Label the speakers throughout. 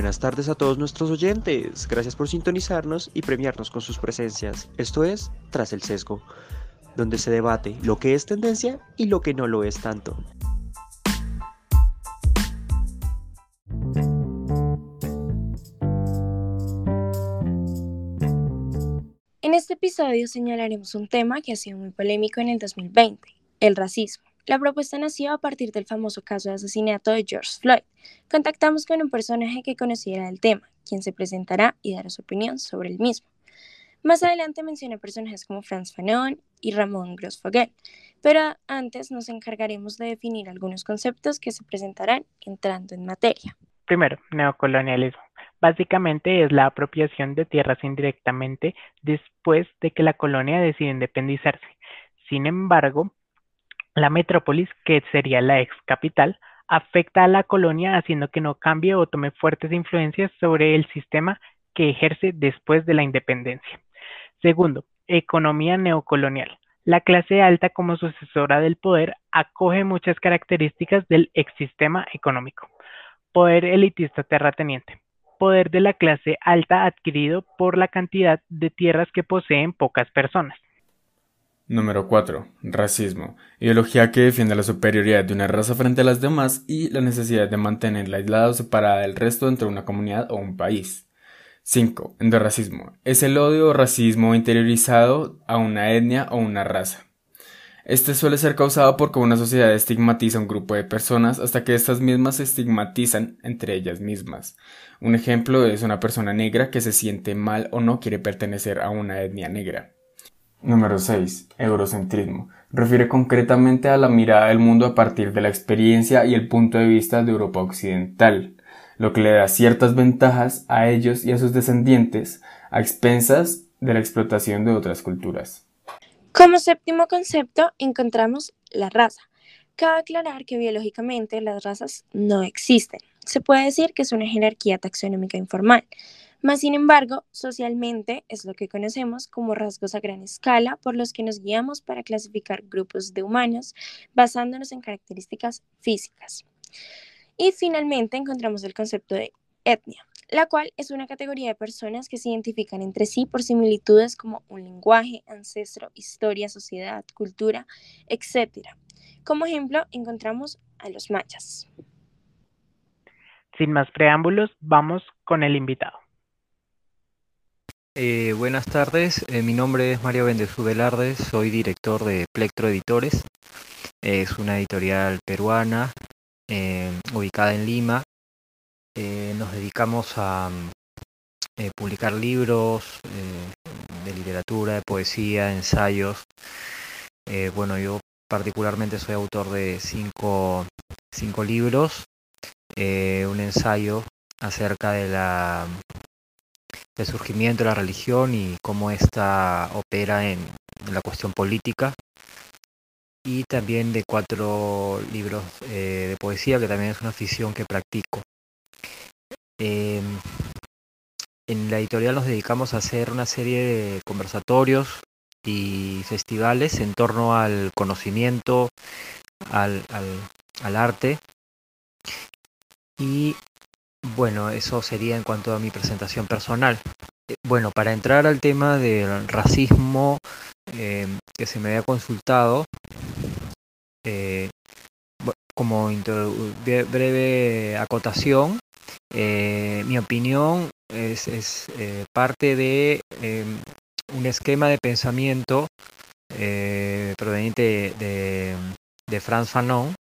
Speaker 1: Buenas tardes a todos nuestros oyentes. Gracias por sintonizarnos y premiarnos con sus presencias. Esto es Tras el Sesgo, donde se debate lo que es tendencia y lo que no lo es tanto.
Speaker 2: En este episodio señalaremos un tema que ha sido muy polémico en el 2020, el racismo. La propuesta nació a partir del famoso caso de asesinato de George Floyd. Contactamos con un personaje que conociera el tema, quien se presentará y dará su opinión sobre el mismo. Más adelante mencioné personajes como Franz Fanon y Ramón Grossfogel, pero antes nos encargaremos de definir algunos conceptos que se presentarán entrando en materia.
Speaker 3: Primero, neocolonialismo. Básicamente es la apropiación de tierras indirectamente después de que la colonia decide independizarse. Sin embargo, la metrópolis, que sería la ex capital, afecta a la colonia haciendo que no cambie o tome fuertes influencias sobre el sistema que ejerce después de la independencia. Segundo, economía neocolonial. La clase alta como sucesora del poder acoge muchas características del exsistema económico. Poder elitista terrateniente. Poder de la clase alta adquirido por la cantidad de tierras que poseen pocas personas.
Speaker 4: Número 4. Racismo. Ideología que defiende la superioridad de una raza frente a las demás y la necesidad de mantenerla aislada o separada del resto dentro de una comunidad o un país. 5. Endorracismo. Es el odio o racismo interiorizado a una etnia o una raza. Este suele ser causado porque una sociedad estigmatiza a un grupo de personas hasta que estas mismas se estigmatizan entre ellas mismas. Un ejemplo es una persona negra que se siente mal o no quiere pertenecer a una etnia negra. Número 6. Eurocentrismo. Refiere concretamente a la mirada del mundo a partir de la experiencia y el punto de vista de Europa Occidental, lo que le da ciertas ventajas a ellos y a sus descendientes a expensas de la explotación de otras culturas.
Speaker 2: Como séptimo concepto encontramos la raza. Cabe aclarar que biológicamente las razas no existen. Se puede decir que es una jerarquía taxonómica informal. Más sin embargo, socialmente es lo que conocemos como rasgos a gran escala por los que nos guiamos para clasificar grupos de humanos basándonos en características físicas. Y finalmente encontramos el concepto de etnia, la cual es una categoría de personas que se identifican entre sí por similitudes como un lenguaje, ancestro, historia, sociedad, cultura, etc. Como ejemplo, encontramos a los mayas.
Speaker 3: Sin más preámbulos, vamos con el invitado.
Speaker 5: Eh, buenas tardes, eh, mi nombre es Mario Bendezú Velarde, soy director de Plectro Editores. Es una editorial peruana eh, ubicada en Lima. nos dedicamos a publicar libros de literatura, de poesía, ensayos. bueno, yo particularmente soy autor de cinco, cinco libros, un ensayo acerca de la el surgimiento de la religión y cómo ésta opera en, la cuestión política. Y también de cuatro libros eh, de poesía, que también es una afición que practico. Em, en la editorial nos dedicamos a hacer una serie de conversatorios y festivales en torno al conocimiento, al, al arte y bueno, eso sería en cuanto a mi presentación personal. Eh, bueno, para entrar al tema del racismo eh, que se me había consultado, eh, como breve acotación, mi opinión es, parte de un esquema de pensamiento proveniente de Franz Fanon,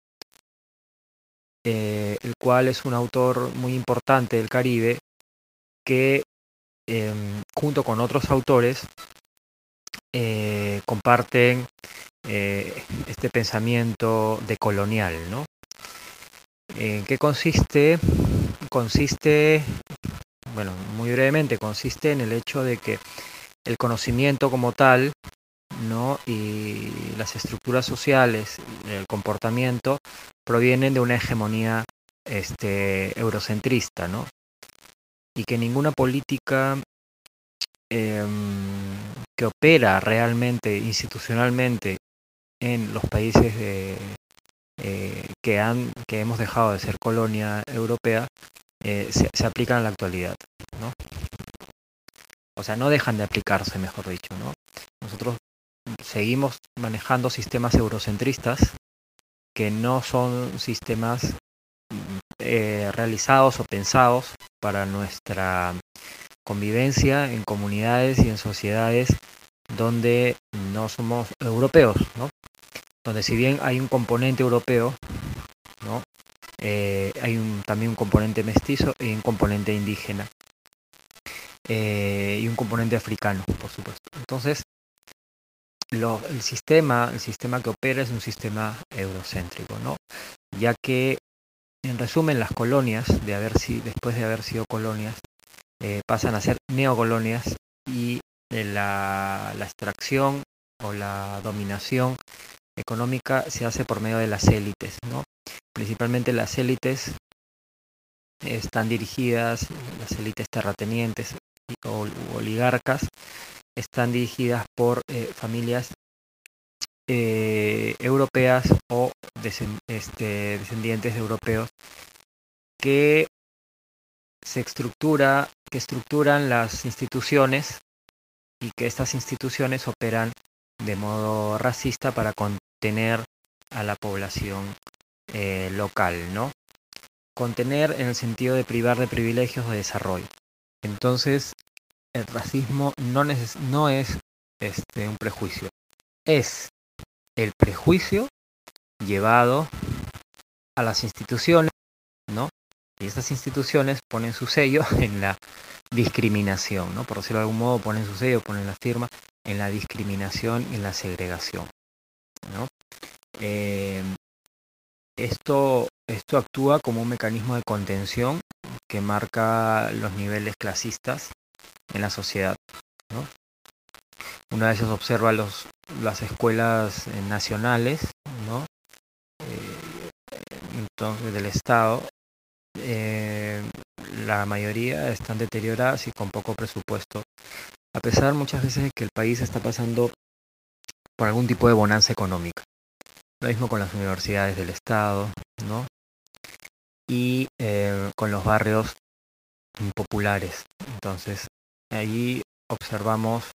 Speaker 5: eh, el cual es un autor muy importante del Caribe que em, junto con otros autores eh, comparten eh, este pensamiento decolonial. ¿no? ¿En qué consiste? Consiste, bueno, muy brevemente, consiste en el hecho de que el conocimiento como tal ¿no? y las estructuras sociales, el comportamiento, provienen de una hegemonía este, eurocentrista, ¿no? y que ninguna política em, que opera realmente institucionalmente en los países de, eh, que, han, que hemos dejado de ser colonia europea eh, se, se, aplican en la actualidad, ¿no? O sea, no dejan de aplicarse, mejor dicho, ¿no? Nosotros seguimos manejando sistemas eurocentristas que no son sistemas eh, realizados o pensados para nuestra convivencia en comunidades y en sociedades donde no somos europeos, ¿no? Donde si bien hay un componente europeo. Eh, hay un, también un componente mestizo y un componente indígena. Eh, y un componente africano, por supuesto. Entonces, lo, el sistema, el sistema que opera es un sistema eurocéntrico, ¿no? Ya que, en resumen, las colonias, de haber después de haber sido colonias, eh, pasan a ser neocolonias y la, la extracción o la dominación económica se hace por medio de las élites, ¿no? Principalmente las élites están dirigidas, las élites terratenientes o oligarcas, están dirigidas por eh, familias eh, europeas o este, descendientes de europeos que se estructura, que estructuran las instituciones y que estas instituciones operan de modo racista para contener a la población eh, local, ¿no? Contener en el sentido de privar de privilegios o de desarrollo. Entonces, el racismo no, es este, un prejuicio, es el prejuicio llevado a las instituciones, ¿no? Y estas instituciones ponen su sello en la discriminación, ¿no? Por decirlo de algún modo, ponen su sello, ponen la firma en la discriminación y en la segregación, ¿no? Eh, esto, esto actúa como un mecanismo de contención que marca los niveles clasistas en la sociedad. ¿no? Una vez se observa los, las escuelas eh, nacionales ¿no? Eh, entonces, del Estado, eh, la mayoría están deterioradas y con poco presupuesto. A pesar muchas veces de que el país está pasando por algún tipo de bonanza económica. Lo mismo con las universidades del Estado, ¿no? Y con los barrios populares. Entonces, allí observamos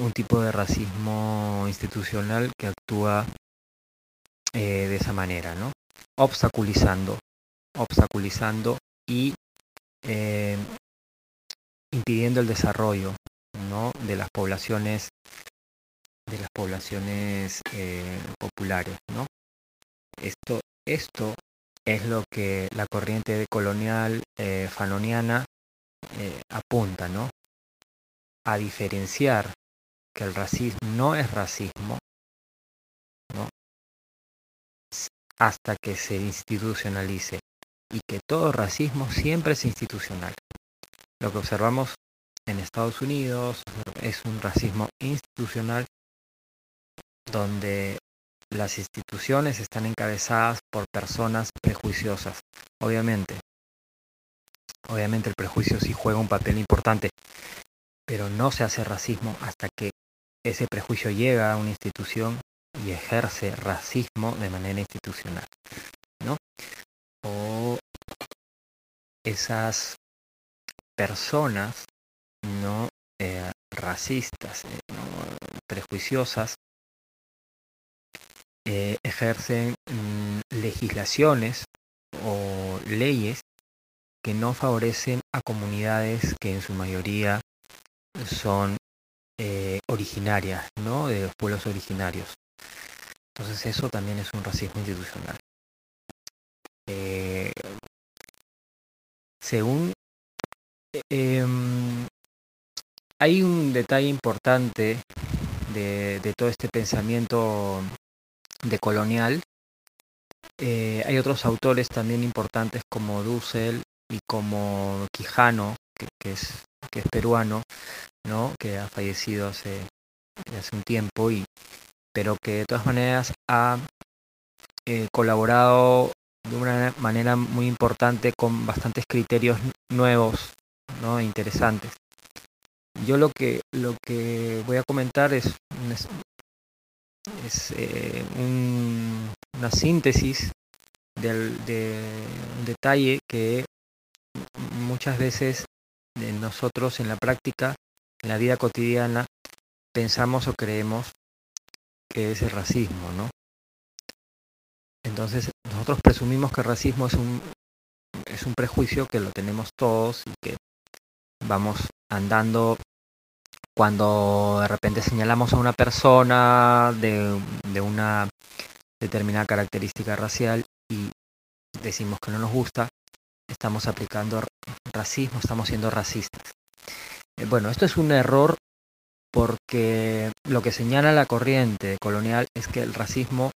Speaker 5: un tipo de racismo institucional que actúa eh, de esa manera, ¿no? Obstaculizando, obstaculizando y eh, impidiendo el desarrollo, ¿no? De las poblaciones, de las poblaciones eh, populares, ¿no? Esto, esto es lo que la corriente colonial eh, fanoniana eh, apunta, ¿no? A diferenciar que el racismo no es racismo, ¿no? Hasta que se institucionalice y que todo racismo siempre es institucional. Lo que observamos en Estados Unidos es un racismo institucional donde las instituciones están encabezadas por personas prejuiciosas. Obviamente, obviamente el prejuicio sí juega un papel importante, pero no se hace racismo hasta que ese prejuicio llega a una institución y ejerce racismo de manera institucional, ¿no? O esas personas no eh, racistas, eh, ¿no? prejuiciosas, eh, ejercen mm, legislaciones o leyes que no favorecen a comunidades que en su mayoría son eh, originarias, ¿no? De los pueblos originarios. Entonces eso también es un racismo institucional. Eh, según em, hay un detalle importante de, de, todo este pensamiento de colonial. Eh, hay otros autores también importantes como Dussel y como Quijano, que, es, que es peruano, ¿no? que ha fallecido hace, hace un tiempo, y, pero que de todas maneras ha eh, colaborado de una manera muy importante con bastantes criterios nuevos, ¿no? interesantes. Yo lo que, lo que voy a comentar es es eh, un, una síntesis del, de un detalle que muchas veces nosotros en la práctica, en la vida cotidiana, pensamos o creemos que es el racismo, ¿no? Entonces, nosotros presumimos que el racismo es un, es un prejuicio que lo tenemos todos y que vamos andando cuando de repente señalamos a una persona de, una determinada característica racial y decimos que no nos gusta, estamos aplicando racismo, estamos siendo racistas. Eh, bueno, esto es un error porque lo que señala la corriente colonial es que el racismo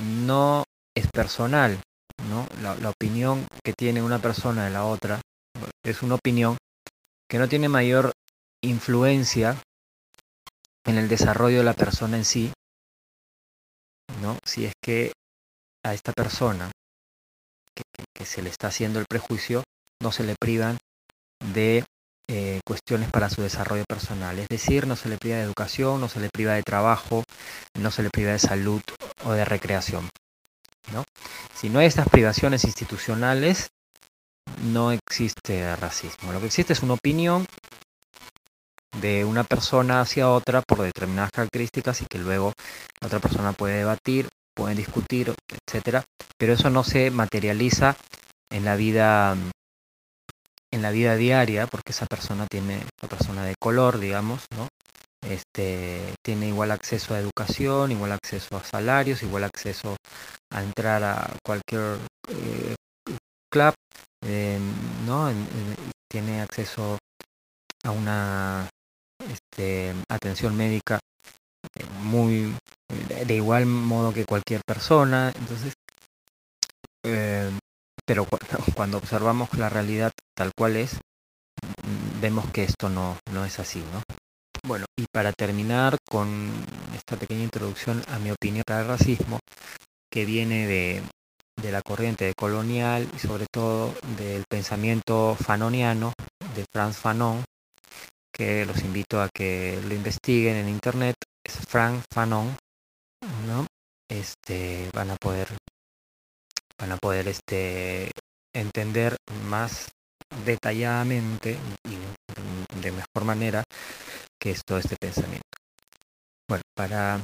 Speaker 5: no es personal, ¿no? La, la, opinión que tiene una persona de la otra es una opinión que no tiene mayor influencia en el desarrollo de la persona en sí, ¿no? Si es que a esta persona que, se le está haciendo el prejuicio no se le privan de eh, cuestiones para su desarrollo personal. Es decir, no se le priva de educación, no se le priva de trabajo, no se le priva de salud o de recreación. ¿no? Si no hay estas privaciones institucionales, no existe racismo. Lo que existe es una opinión de una persona hacia otra por determinadas características y que luego la otra persona puede debatir, pueden discutir, etcétera, pero eso no se materializa en la vida en la vida diaria porque esa persona tiene una persona de color, digamos, ¿no? Este, tiene igual acceso a educación, igual acceso a salarios, igual acceso a entrar a cualquier eh, club, eh, ¿no? tiene acceso a una este, atención médica eh, muy de igual modo que cualquier persona. Entonces eh, pero cuando observamos la realidad tal cual es vemos que esto no, no es así no bueno y para terminar con esta pequeña introducción a mi opinión para el racismo que viene de, de la corriente colonial y sobre todo del pensamiento fanoniano de Franz Fanon que los invito a que lo investiguen en internet, es Frank Fanon, ¿no? Este, van a poder, van a poder este, entender más detalladamente y de mejor manera que es todo este pensamiento. Bueno, para,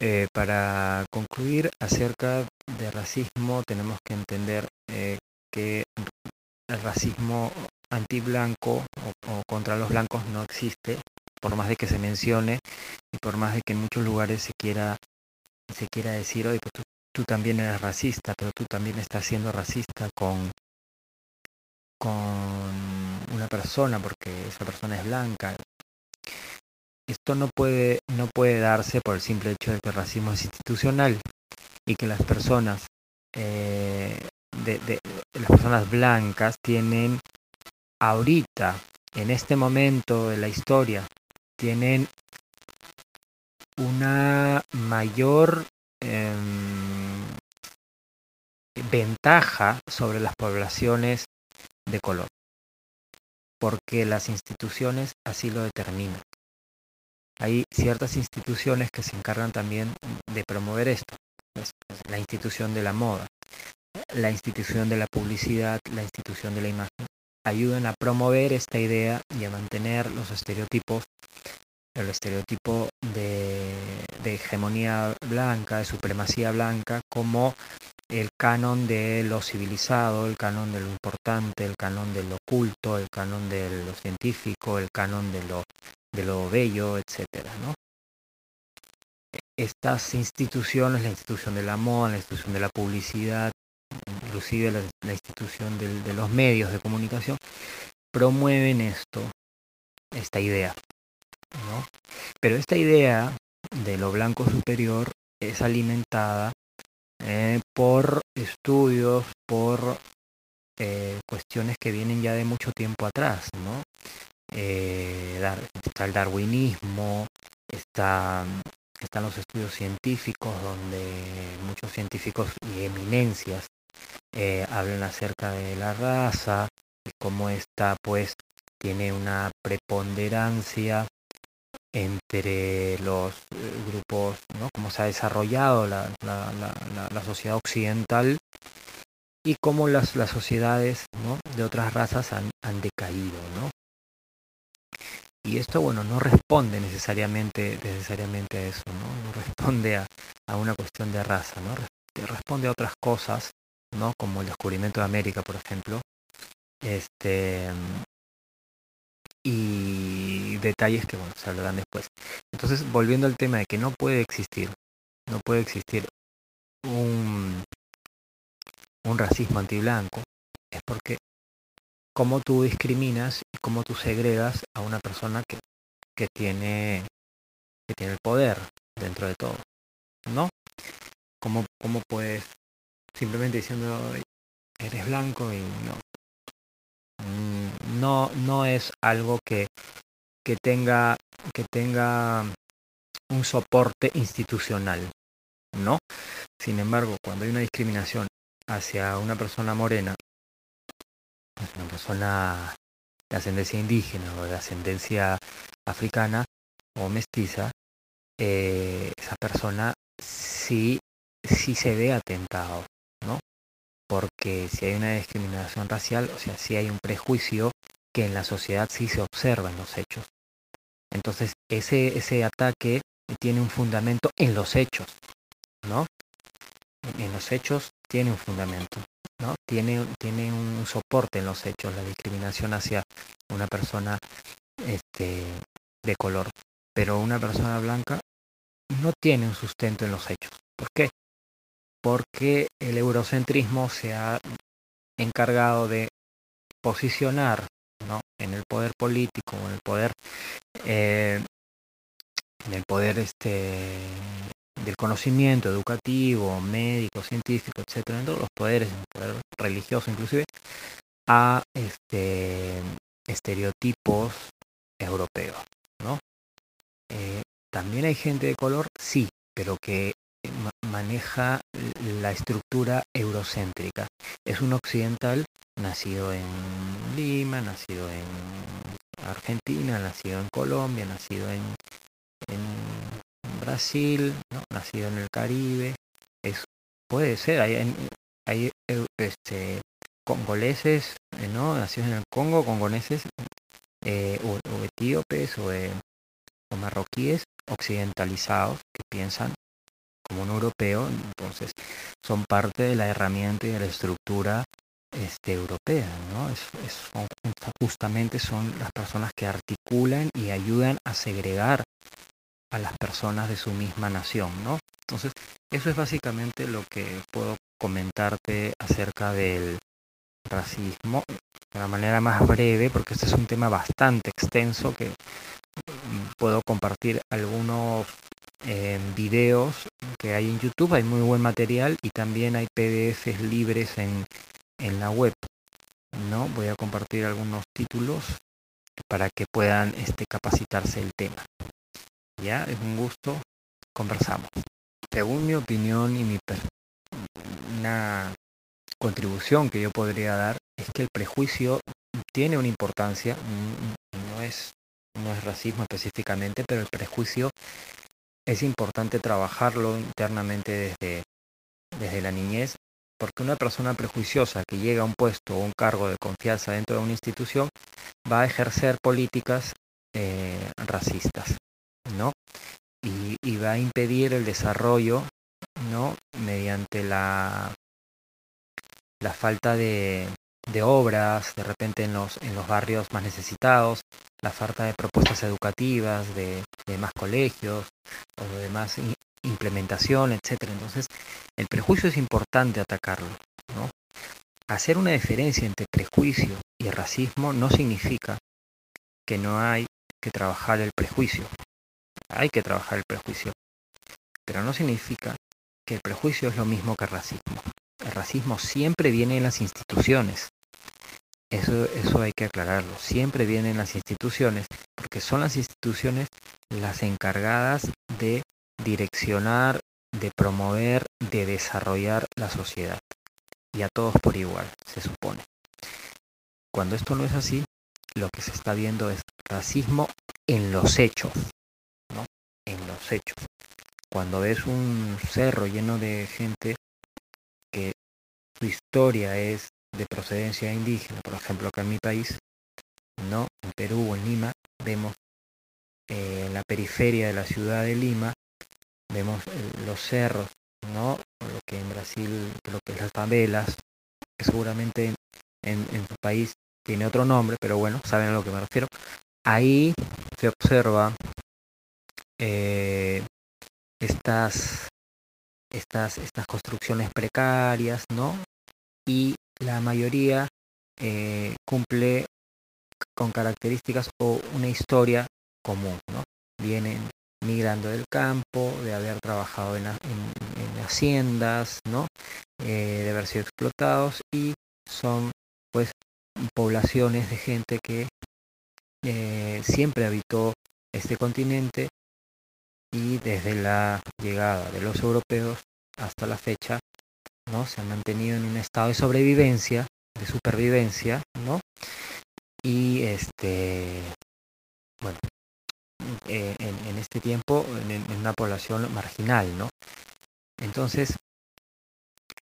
Speaker 5: eh, para concluir acerca de racismo tenemos que entender eh, que el racismo antiblanco o, o contra los blancos no existe, por más de que se mencione y por más de que en muchos lugares se quiera, se quiera decir, oye, pues tú, también eres racista, pero tú también estás siendo racista con, con una persona porque esa persona es blanca. Esto no puede, no puede darse por el simple hecho de que el racismo es institucional y que las personas eh, de, las personas blancas tienen ahorita, en este momento de la historia, tienen una mayor eh, ventaja sobre las poblaciones de color, porque las instituciones así lo determinan. Hay ciertas instituciones que se encargan también de promover esto. La institución de la moda, la institución de la publicidad, la institución de la imagen, ayudan a promover esta idea y a mantener los estereotipos, el estereotipo de, de hegemonía blanca, de supremacía blanca, como el canon de lo civilizado, el canon de lo importante, el canon de lo oculto, el canon de lo científico, el canon de lo, de lo bello, etcétera, ¿no? Estas instituciones, la institución de la moda, la institución de la publicidad, inclusive la, institución del, de los medios de comunicación, promueven esto, esta idea. ¿no? Pero esta idea de lo blanco superior es alimentada eh, por estudios, por eh, cuestiones que vienen ya de mucho tiempo atrás, ¿no? Eh, dar, está el darwinismo, está, están los estudios científicos donde muchos científicos y eminencias eh, hablan acerca de la raza, y cómo esta pues tiene una preponderancia entre los eh, grupos, ¿no? cómo se ha desarrollado la, la, la, la, sociedad occidental y cómo las, las sociedades ¿no? de otras razas han, han decaído, ¿no? Y esto, bueno, no responde necesariamente, necesariamente a eso, ¿no? No responde a, a una cuestión de raza, ¿no? Responde a otras cosas, ¿no? Como el descubrimiento de América, por ejemplo. Este, y detalles que, bueno, se hablarán después. Entonces, volviendo al tema de que no puede existir, no puede existir un, un racismo antiblanco, es porque cómo tú discriminas y cómo tú segregas a una persona que, que tiene que tiene el poder dentro de todo, ¿no? ¿Cómo, cómo puedes simplemente diciendo eres blanco y no no no es algo que que tenga que tenga un soporte institucional, ¿no? Sin embargo, cuando hay una discriminación hacia una persona morena una persona de ascendencia indígena o de ascendencia africana o mestiza, eh, esa persona sí, sí se ve atentado. Porque si hay una discriminación racial, o sea, si hay un prejuicio que en la sociedad sí se observa en los hechos. Entonces, ese, ese ataque tiene un fundamento en los hechos, ¿no? En los hechos tiene un fundamento. ¿no? Tiene, tiene un soporte en los hechos, la discriminación hacia una persona este, de color. Pero una persona blanca no tiene un sustento en los hechos. ¿Por qué? Porque el eurocentrismo se ha encargado de posicionar ¿no? en el poder político, en el poder, eh, en el poder este, del conocimiento educativo, médico, científico, etcétera, en todos los poderes, el poder religioso inclusive, a este estereotipos europeos, ¿no? Eh, También hay gente de color, sí, pero que maneja la estructura eurocéntrica. Es un occidental nacido en Lima, nacido en Argentina, nacido en Colombia, nacido en, en Brasil, nacido en el Caribe, es, puede ser, hay, hay eh, este, congoleses, eh, ¿no? nacidos en el Congo, congoleses, eh, o, o, etíopes o, eh, o marroquíes occidentalizados que piensan como un europeo, entonces son parte de la herramienta y de la estructura este, europea, ¿no? Es, justamente son las personas que articulan y ayudan a segregar a las personas de su misma nación, ¿no? Entonces, eso es básicamente lo que puedo comentarte acerca del racismo de una manera más breve, porque este es un tema bastante extenso que puedo compartir algunos eh, videos que hay en YouTube, hay muy buen material y también hay PDFs libres en, en la web. ¿no? Voy a compartir algunos títulos para que puedan este, capacitarse el tema. Ya, es un gusto, conversamos. Según mi opinión y mi una contribución que yo podría dar es que el prejuicio tiene una importancia, no es, no es racismo específicamente, pero el prejuicio es importante trabajarlo internamente desde, desde la niñez, porque una persona prejuiciosa que llega a un puesto o un cargo de confianza dentro de una institución va a ejercer políticas eh, racistas. ¿no? Y, y, va a impedir el desarrollo, ¿no? Mediante la, la falta de, de obras, de repente en los, en los barrios más necesitados, la falta de propuestas educativas, de, de más colegios o de más implementación, etcétera. Entonces, el prejuicio es importante atacarlo, ¿no? Hacer una diferencia entre prejuicio y racismo no significa que no hay que trabajar el prejuicio, hay que trabajar el prejuicio. Pero no significa que el prejuicio es lo mismo que el racismo. El racismo siempre viene en las instituciones. Eso, eso hay que aclararlo. Siempre viene en las instituciones, porque son las instituciones las encargadas de direccionar, de promover, de desarrollar la sociedad. Y a todos por igual, se supone. Cuando esto no es así, lo que se está viendo es racismo en los hechos, en los hechos. Cuando ves un cerro lleno de gente que su historia es de procedencia indígena, por ejemplo acá en mi país, ¿no? En Perú o en Lima, vemos eh, en la periferia de la ciudad de Lima, vemos eh, los cerros, ¿no? Lo que en Brasil, lo que es las favelas, que seguramente en, en su país tiene otro nombre, pero bueno, saben a lo que me refiero. Ahí se observa eh, estas, estas, estas construcciones precarias, ¿no? Y la mayoría eh, cumple con características o una historia común, ¿no? Vienen migrando del campo, de haber trabajado en, haciendas, ¿no? Eh, de haber sido explotados y son pues poblaciones de gente que eh, siempre habitó este continente y desde la llegada de los europeos hasta la fecha ¿no? se han mantenido en un estado de sobrevivencia, de supervivencia, ¿no? Y este bueno, eh, en, este tiempo en, una población marginal, ¿no? Entonces,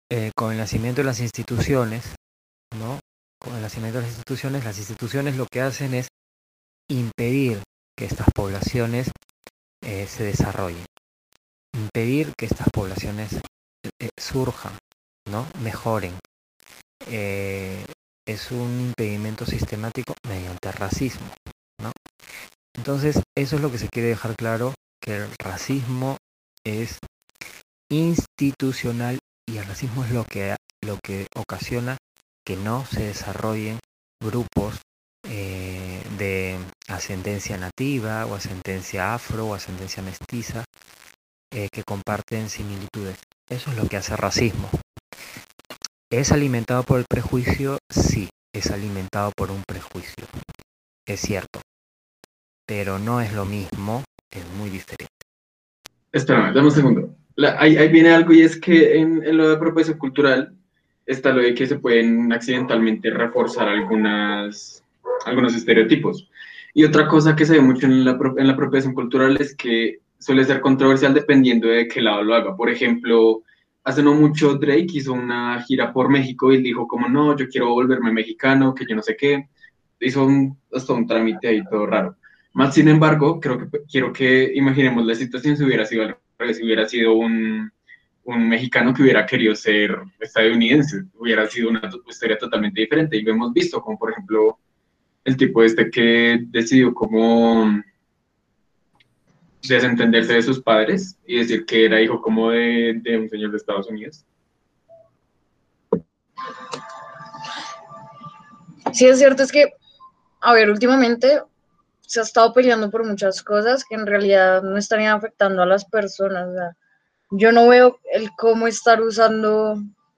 Speaker 5: eh, con el nacimiento de las instituciones, ¿no? Con el nacimiento de las instituciones, las instituciones lo que hacen es impedir que estas poblaciones eh, se desarrollen, impedir que estas poblaciones surjan, ¿no? Mejoren. es un impedimento sistemático mediante racismo, ¿no? Entonces, eso es lo que se quiere dejar claro, que el racismo es institucional y el racismo es lo que, lo que ocasiona que no se desarrollen grupos eh, de ascendencia nativa o ascendencia afro o ascendencia mestiza eh, que comparten similitudes. Eso es lo que hace racismo. ¿Es alimentado por el prejuicio? Sí, es alimentado por un prejuicio. Es cierto pero no es lo mismo, es muy diferente.
Speaker 4: Espérame, dame un segundo. ahí, viene algo y es que en, lo de apropiación cultural está lo de que se pueden accidentalmente reforzar algunas, algunos estereotipos. Y otra cosa que se ve mucho en la, en la apropiación cultural es que suele ser controversial dependiendo de qué lado lo haga. Por ejemplo, hace no mucho Drake hizo una gira por México y dijo como no, yo quiero volverme mexicano, que yo no sé qué. Hizo un, hasta un trámite ahí todo raro. Más sin embargo, creo que quiero que imaginemos la situación si hubiera sido si hubiera sido un, un mexicano que hubiera querido ser estadounidense, hubiera sido una historia totalmente diferente. Y lo hemos visto, como por ejemplo el tipo este que decidió como desentenderse de sus padres y decir que era hijo como de, de un señor de Estados Unidos.
Speaker 6: Sí, es cierto, es que, a ver, últimamente se ha estado peleando por muchas cosas que en realidad no estarían afectando a las personas. yo no veo el cómo estar usando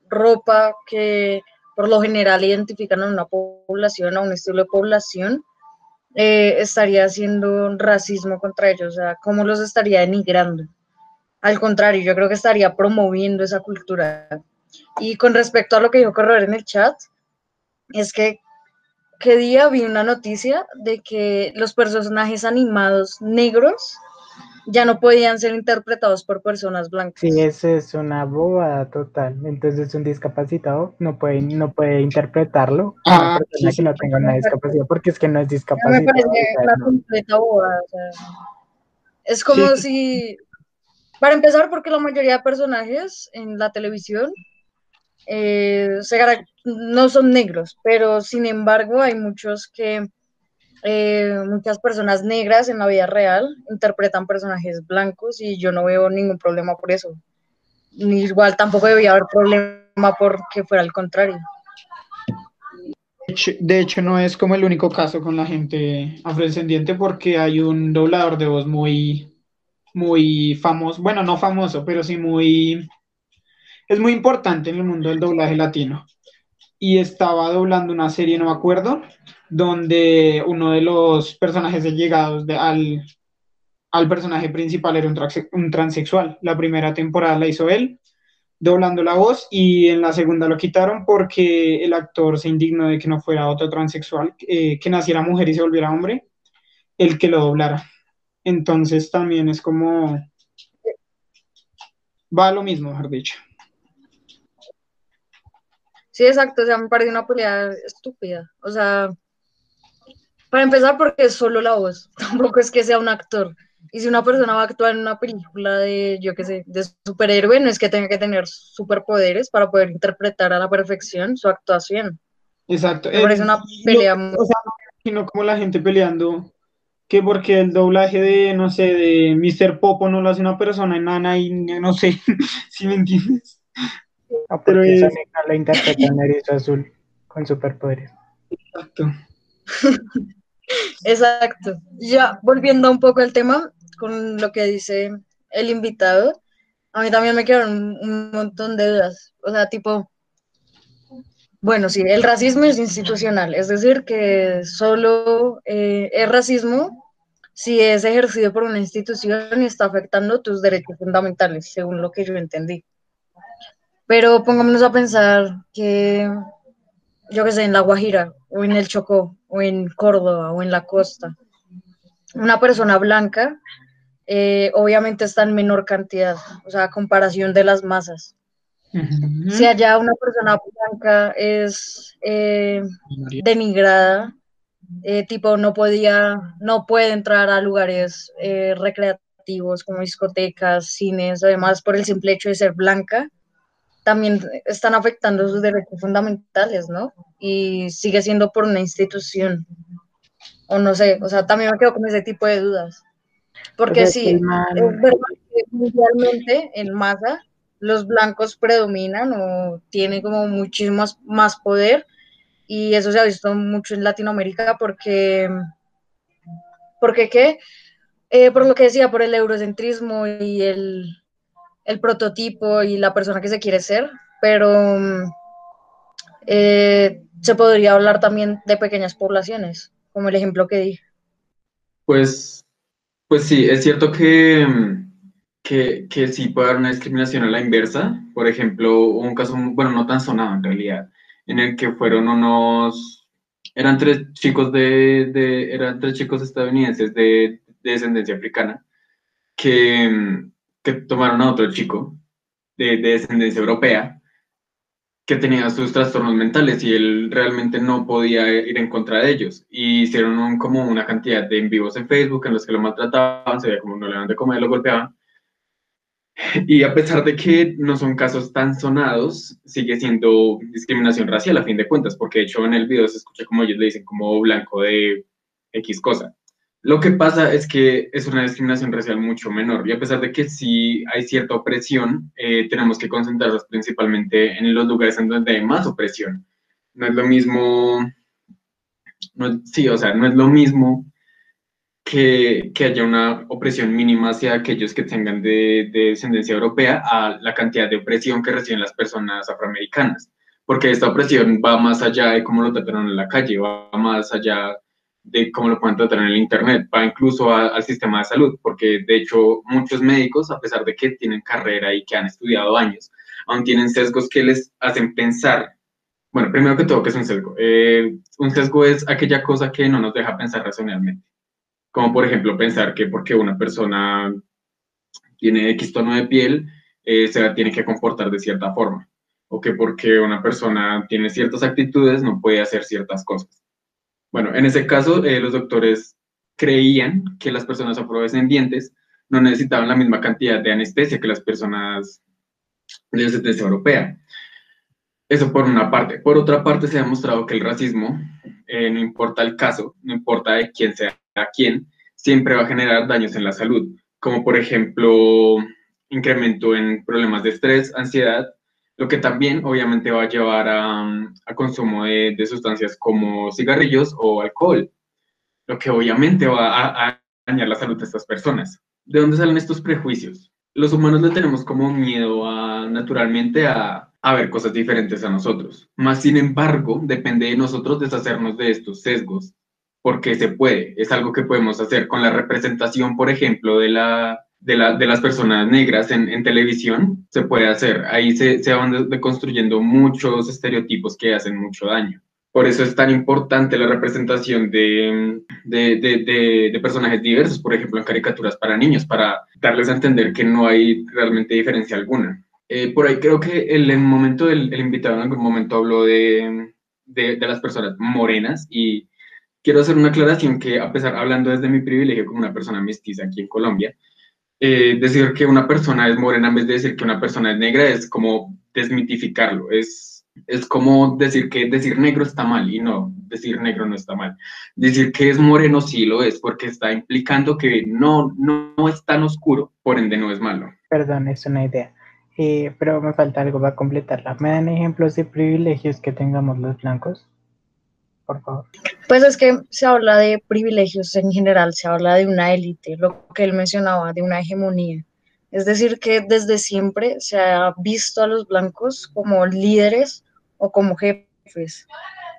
Speaker 6: ropa que por lo general identifican a una población, a un estilo de población, eh, estaría haciendo racismo contra ellos, o sea, cómo los estaría denigrando. Al contrario, yo creo que estaría promoviendo esa cultura. Y con respecto a lo que dijo Correr en el chat, es que qué día vi una noticia de que los personajes animados negros ya no podían ser interpretados por personas blancas.
Speaker 7: Sí, eso es una boba total. Entonces un discapacitado no puede, no puede interpretarlo ah, una que no tenga una discapacidad, porque es que no es discapacidad. Me parece una completa boba.
Speaker 6: es como si, para empezar, porque la mayoría de personajes en la televisión eh, no son negros, pero sin embargo hay muchos que, eh, muchas personas negras en la vida real interpretan personajes blancos y yo no veo ningún problema por eso. Ni igual tampoco debía haber problema porque fuera al contrario.
Speaker 8: De hecho, no es como el único caso con la gente afrodescendiente porque hay un doblador de voz muy, muy famoso, bueno, no famoso, pero sí muy es muy importante en el mundo del doblaje latino. Y estaba doblando una serie, no me acuerdo, donde uno de los personajes llegados al, al personaje principal era un, un transexual. La primera temporada la hizo él, doblando la voz, y en la segunda lo quitaron porque el actor se indignó de que no fuera otro transexual, eh, que naciera mujer y se volviera hombre, el que lo doblara. Entonces también es como... Va lo mismo, mejor dicho.
Speaker 6: Sí, exacto, o sea, me parece una pelea estúpida. O sea, para empezar, porque es solo la voz, tampoco es que sea un actor. Y si una persona va a actuar en una película de, yo qué sé, de superhéroe, no es que tenga que tener superpoderes para poder interpretar a la perfección su actuación.
Speaker 8: Exacto.
Speaker 6: Me parece una pelea muy...
Speaker 8: O sea, no me imagino como la gente peleando que porque el doblaje de, no sé, de Mr. Popo no lo hace una persona enana y no sé, si me entiendes.
Speaker 7: No, pero es... la interpreta en azul con superpoderes.
Speaker 8: Exacto.
Speaker 6: Exacto. Ya volviendo un poco al tema, con lo que dice el invitado, a mí también me quedaron un montón de dudas. O sea, tipo, bueno, sí, el racismo es institucional, es decir, que solo eh, es racismo si es ejercido por una institución y está afectando tus derechos fundamentales, según lo que yo entendí. Pero pongámonos a pensar que, yo qué sé, en La Guajira, o en el Chocó, o en Córdoba, o en la costa, una persona blanca eh, obviamente está en menor cantidad, o sea, a comparación de las masas. Si allá una persona blanca es eh, denigrada, eh, tipo no podía, no puede entrar a lugares recreativos como discotecas, cines, además por el simple hecho de ser blanca, también están afectando sus derechos fundamentales, ¿no? Y sigue siendo por una institución. O no sé, o sea, también me quedo con ese tipo de dudas. Porque sí, es verdad que mundialmente en masa los blancos predominan o tienen como muchísimo más poder y eso se ha visto mucho en Latinoamérica porque, porque ¿qué? Eh, por lo que decía, por el eurocentrismo y el, el prototipo y la persona que se quiere ser, pero eh, se podría hablar también de pequeñas poblaciones, como el ejemplo que di.
Speaker 4: Pues, pues sí, es cierto que, que, que sí puede haber una discriminación a la inversa. Por ejemplo, un caso, bueno, no tan sonado en realidad, en el que fueron unos, eran tres chicos de, de eran tres chicos estadounidenses de, de descendencia africana que, que tomaron a otro chico de, descendencia europea que tenía sus trastornos mentales y él realmente no podía ir en contra de ellos. Y hicieron como una cantidad de en vivos en Facebook en los que lo maltrataban, se veía como no le daban de comer, lo golpeaban. Y a pesar de que no son casos tan sonados, sigue siendo discriminación racial a fin de cuentas, porque de hecho en el video se escucha como ellos le dicen como blanco de X cosa. Lo que pasa es que es una discriminación racial mucho menor y a pesar de que sí hay cierta opresión, eh, tenemos que concentrarnos principalmente en los lugares en donde hay más opresión. No es lo mismo, no, sí, o sea, no es lo mismo que, que, haya una opresión mínima hacia aquellos que tengan de, de descendencia europea a la cantidad de opresión que reciben las personas afroamericanas, porque esta opresión va más allá de cómo lo trataron en la calle, va más allá de cómo lo pueden tratar en el Internet, va incluso al sistema de salud, porque de hecho muchos médicos, a pesar de que tienen carrera y que han estudiado años, aún tienen sesgos que les hacen pensar, bueno, primero que todo, ¿qué es un sesgo? Eh, un sesgo es aquella cosa que no nos deja pensar racionalmente, como por ejemplo pensar que porque una persona tiene X tono de piel, eh, se tiene que comportar de cierta forma, o que porque una persona tiene ciertas actitudes no puede hacer ciertas cosas. Bueno, en ese caso, eh, los doctores creían que las personas afrodescendientes no necesitaban la misma cantidad de anestesia que las personas de descendencia europea. Eso por una parte. Por otra parte, se ha demostrado que el racismo, eh, no importa el caso, no importa de quién sea quién, siempre va a generar daños en la salud, como por ejemplo incremento en problemas de estrés, ansiedad lo que también obviamente va a llevar a, consumo de, sustancias como cigarrillos o alcohol, lo que obviamente va a, dañar la salud de estas personas. ¿De dónde salen estos prejuicios? Los humanos le tenemos como miedo a, naturalmente a, a ver cosas diferentes a nosotros. Más sin embargo, depende de nosotros deshacernos de estos sesgos, porque se puede. Es algo que podemos hacer con la representación, por ejemplo, de la, de, la, de, las personas negras en, en, televisión se puede hacer. Ahí se, se van deconstruyendo muchos estereotipos que hacen mucho daño. Por eso es tan importante la representación de, de, de, de, personajes diversos, por ejemplo, en caricaturas para niños, para darles a entender que no hay realmente diferencia alguna. Eh, por ahí creo que el, en momento el, invitado en algún momento habló de, de, las personas morenas y quiero hacer una aclaración que a pesar, hablando desde mi privilegio como una persona mestiza aquí en Colombia, eh, decir que una persona es morena en vez de decir que una persona es negra es como desmitificarlo, es, es como decir que decir negro está mal y no, decir negro no está mal. Decir que es moreno sí lo es porque está implicando que no, no, no es tan oscuro, por ende no es malo.
Speaker 7: Perdón, es una idea. Eh, pero me falta algo para completarla. ¿Me dan ejemplos de privilegios que tengamos los blancos? Por favor.
Speaker 6: Pues es que se habla de privilegios en general, se habla de una élite, lo que él mencionaba, de una hegemonía. Es decir, que desde siempre se ha visto a los blancos como líderes o como jefes.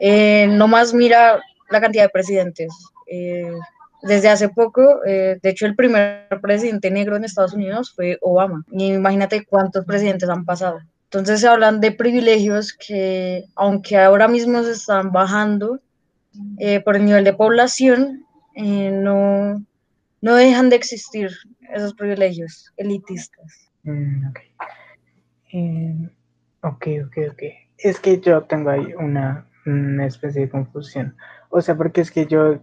Speaker 6: Eh, no más mira la cantidad de presidentes. Eh, desde hace poco, eh, de hecho, el primer presidente negro en Estados Unidos fue Obama. Y imagínate cuántos presidentes han pasado. Entonces se hablan de privilegios que, aunque ahora mismo se están bajando eh, por el nivel de población, eh, no, no dejan de existir esos privilegios elitistas.
Speaker 7: Mm, ok, ok, ok, ok. Es que yo tengo ahí una, especie de confusión. O sea, porque es que yo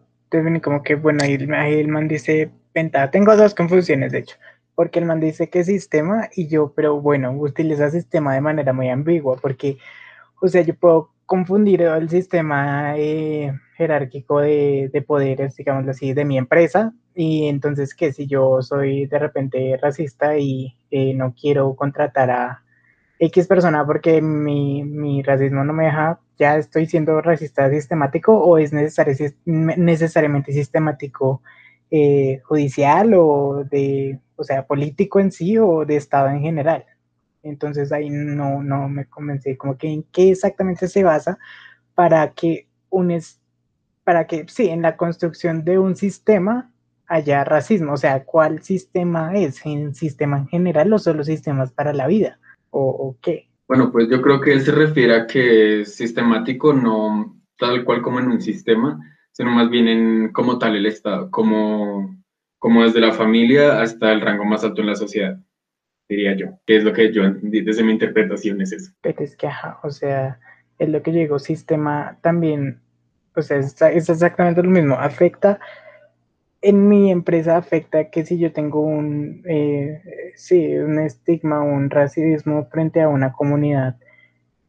Speaker 7: como que, bueno, ahí, el man dice ventaja. Tengo dos confusiones, de hecho. Porque el man dice que sistema y yo, pero bueno, utiliza sistema de manera muy ambigua. Porque, o sea, yo puedo confundir el sistema eh, jerárquico de, de, poderes, digámoslo así, de mi empresa. Y entonces, que si yo soy de repente racista y eh, no quiero contratar a X persona porque mi, mi racismo no me deja ya estoy siendo racista sistemático o es necesario, necesariamente sistemático eh, judicial o de, o sea, político en sí o de Estado en general. Entonces ahí no, no me convencí como que en qué exactamente se basa para que un para que sí, en la construcción de un sistema haya racismo, o sea, ¿cuál sistema es? ¿Un sistema en general o solo sistemas para la vida? ¿O, o qué?
Speaker 4: Bueno, pues yo creo que él se refiere a que es sistemático, no tal cual como en un sistema, sino más bien en como tal el Estado, como, como desde la familia hasta el rango más alto en la sociedad, diría yo, que es lo que yo, desde mi interpretación es eso.
Speaker 7: es que, ajá, o sea, es lo que llegó sistema también, o sea, es, es exactamente lo mismo, afecta en mi empresa afecta que si yo tengo un, eh, sí, un estigma, un racismo frente a una comunidad,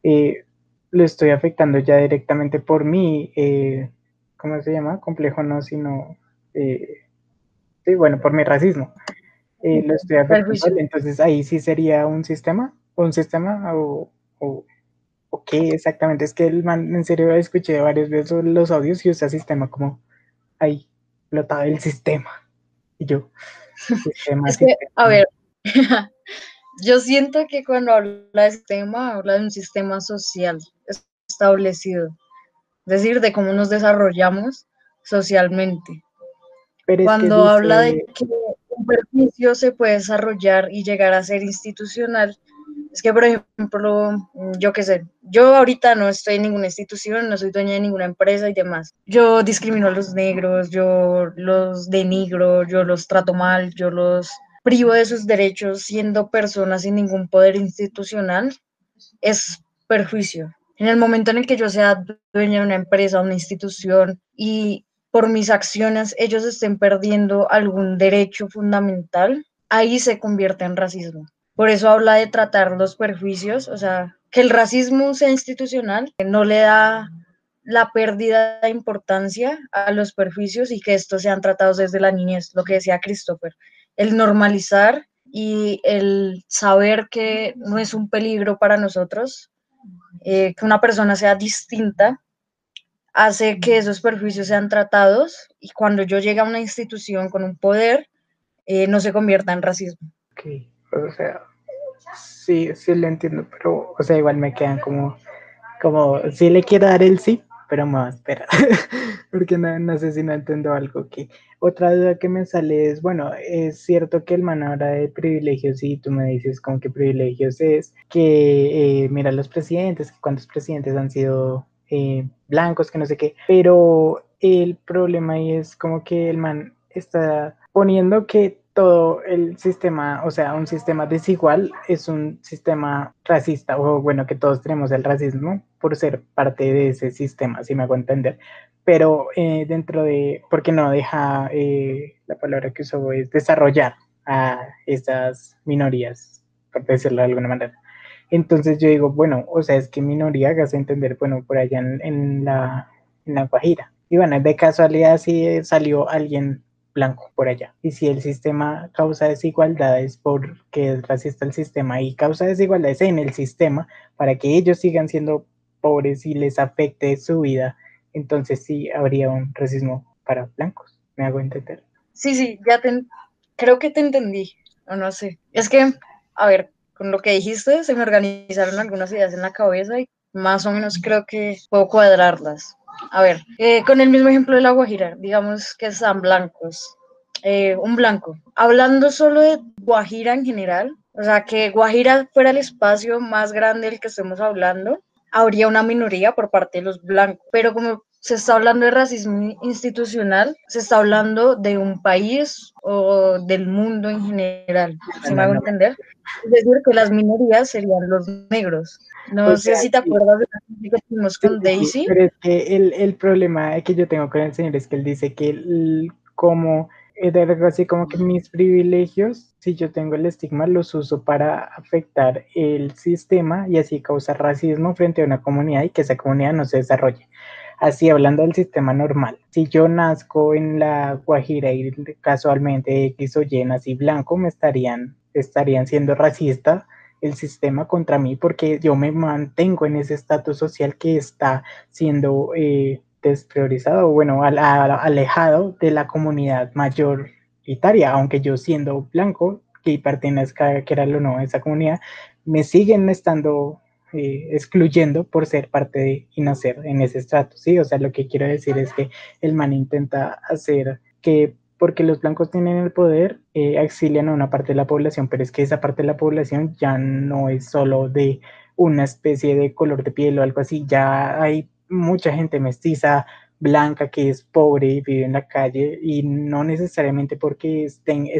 Speaker 7: eh, lo estoy afectando ya directamente por mí, eh, ¿cómo se llama? Complejo no, sino, sí, bueno, por mi racismo. lo estoy afectando, entonces ahí sí sería un sistema, un sistema o, o, o qué exactamente, es que el man, en serio escuché varias veces los audios y usa sistema como ahí explotado el sistema. Y yo,
Speaker 6: a ver, yo siento que cuando habla de sistema, habla de un sistema social establecido, es decir, de cómo nos desarrollamos socialmente. cuando habla de que un perjuicio se puede desarrollar y llegar a ser institucional, es que, por ejemplo, yo qué sé, yo ahorita no estoy en ninguna institución, no soy dueña de ninguna empresa y demás. Yo discrimino a los negros, yo los denigro, yo los trato mal, yo los privo de sus derechos siendo personas sin ningún poder institucional. Es perjuicio. En el momento en el que yo sea dueña de una empresa, una institución y por mis acciones ellos estén perdiendo algún derecho fundamental, ahí se convierte en racismo. Por eso habla de tratar los perjuicios, o sea, que el racismo sea institucional, que no le da la pérdida de importancia a los perjuicios y que estos sean tratados desde la niñez, lo que decía Christopher. El normalizar y el saber que no es un peligro para nosotros, eh, que una persona sea distinta, hace que esos perjuicios sean tratados y cuando yo llegue a una institución con un poder, eh, no se convierta en racismo.
Speaker 7: Ok, o sea, sí, sí lo entiendo, pero, o sea, igual me quedan como, como, sí le quiero dar el sí, pero me va a esperar, porque no, no, sé si no entiendo algo que... Otra duda que me sale es, bueno, es cierto que el man habla de privilegios y tú me dices como que privilegios es que, eh, mira, los presidentes, cuántos presidentes han sido eh, blancos, que no sé qué, pero el problema ahí es como que el man está poniendo que todo el sistema, o sea, un sistema desigual es un sistema racista, o bueno, que todos tenemos el racismo por ser parte de ese sistema, si me hago entender. Pero eh, dentro de, porque no deja, eh, la palabra que uso es desarrollar a esas minorías, por decirlo de alguna manera. Entonces yo digo, bueno, o sea, es que minoría hagas entender, bueno, por allá en, la, en la Guajira. Y bueno, de casualidad sí salió alguien blanco por allá. Y si el sistema causa desigualdades porque es racista el sistema y causa desigualdades en el sistema para que ellos sigan siendo pobres y les afecte su vida, entonces sí habría un racismo para blancos. ¿Me hago entender?
Speaker 6: Sí, sí, ya te, creo que te entendí, o no sé. Es que, a ver, con lo que dijiste, se me organizaron algunas ideas en la cabeza y más o menos creo que puedo cuadrarlas. A ver, eh, con el mismo ejemplo de la Guajira, digamos que están blancos. Eh, un blanco. Hablando solo de Guajira en general, o sea, que Guajira fuera el espacio más grande del que estemos hablando, habría una minoría por parte de los blancos. Pero como se está hablando de racismo institucional, se está hablando de un país o del mundo en general, ¿se me hago entender? Es decir, que las minorías serían los negros. No sé si te acuerdas de la que tuvimos con Daisy.
Speaker 7: Pero es que el, el, problema que yo tengo con el señor es que él dice que el, como algo así como que mis privilegios, si yo tengo el estigma, los uso para afectar el sistema y así causar racismo frente a una comunidad y que esa comunidad no se desarrolle. Así hablando del sistema normal, si yo nazco en la Guajira y casualmente X o Y nací blanco, me estarían, estarían siendo racista el sistema contra mí porque yo me mantengo en ese estatus social que está siendo eh, despriorizado, bueno, alejado de la comunidad mayoritaria, aunque yo siendo blanco, que pertenezca, que era lo no, a esa comunidad, me siguen estando eh, excluyendo por ser parte de y nacer en ese estrato, ¿sí? O sea, lo que quiero decir es que el man intenta hacer que porque los blancos tienen el poder, eh, exilian a una parte de la población, pero es que esa parte de la población ya no es solo de una especie de color de piel o algo así, ya hay mucha gente mestiza, blanca, que es pobre y vive en la calle, y no necesariamente porque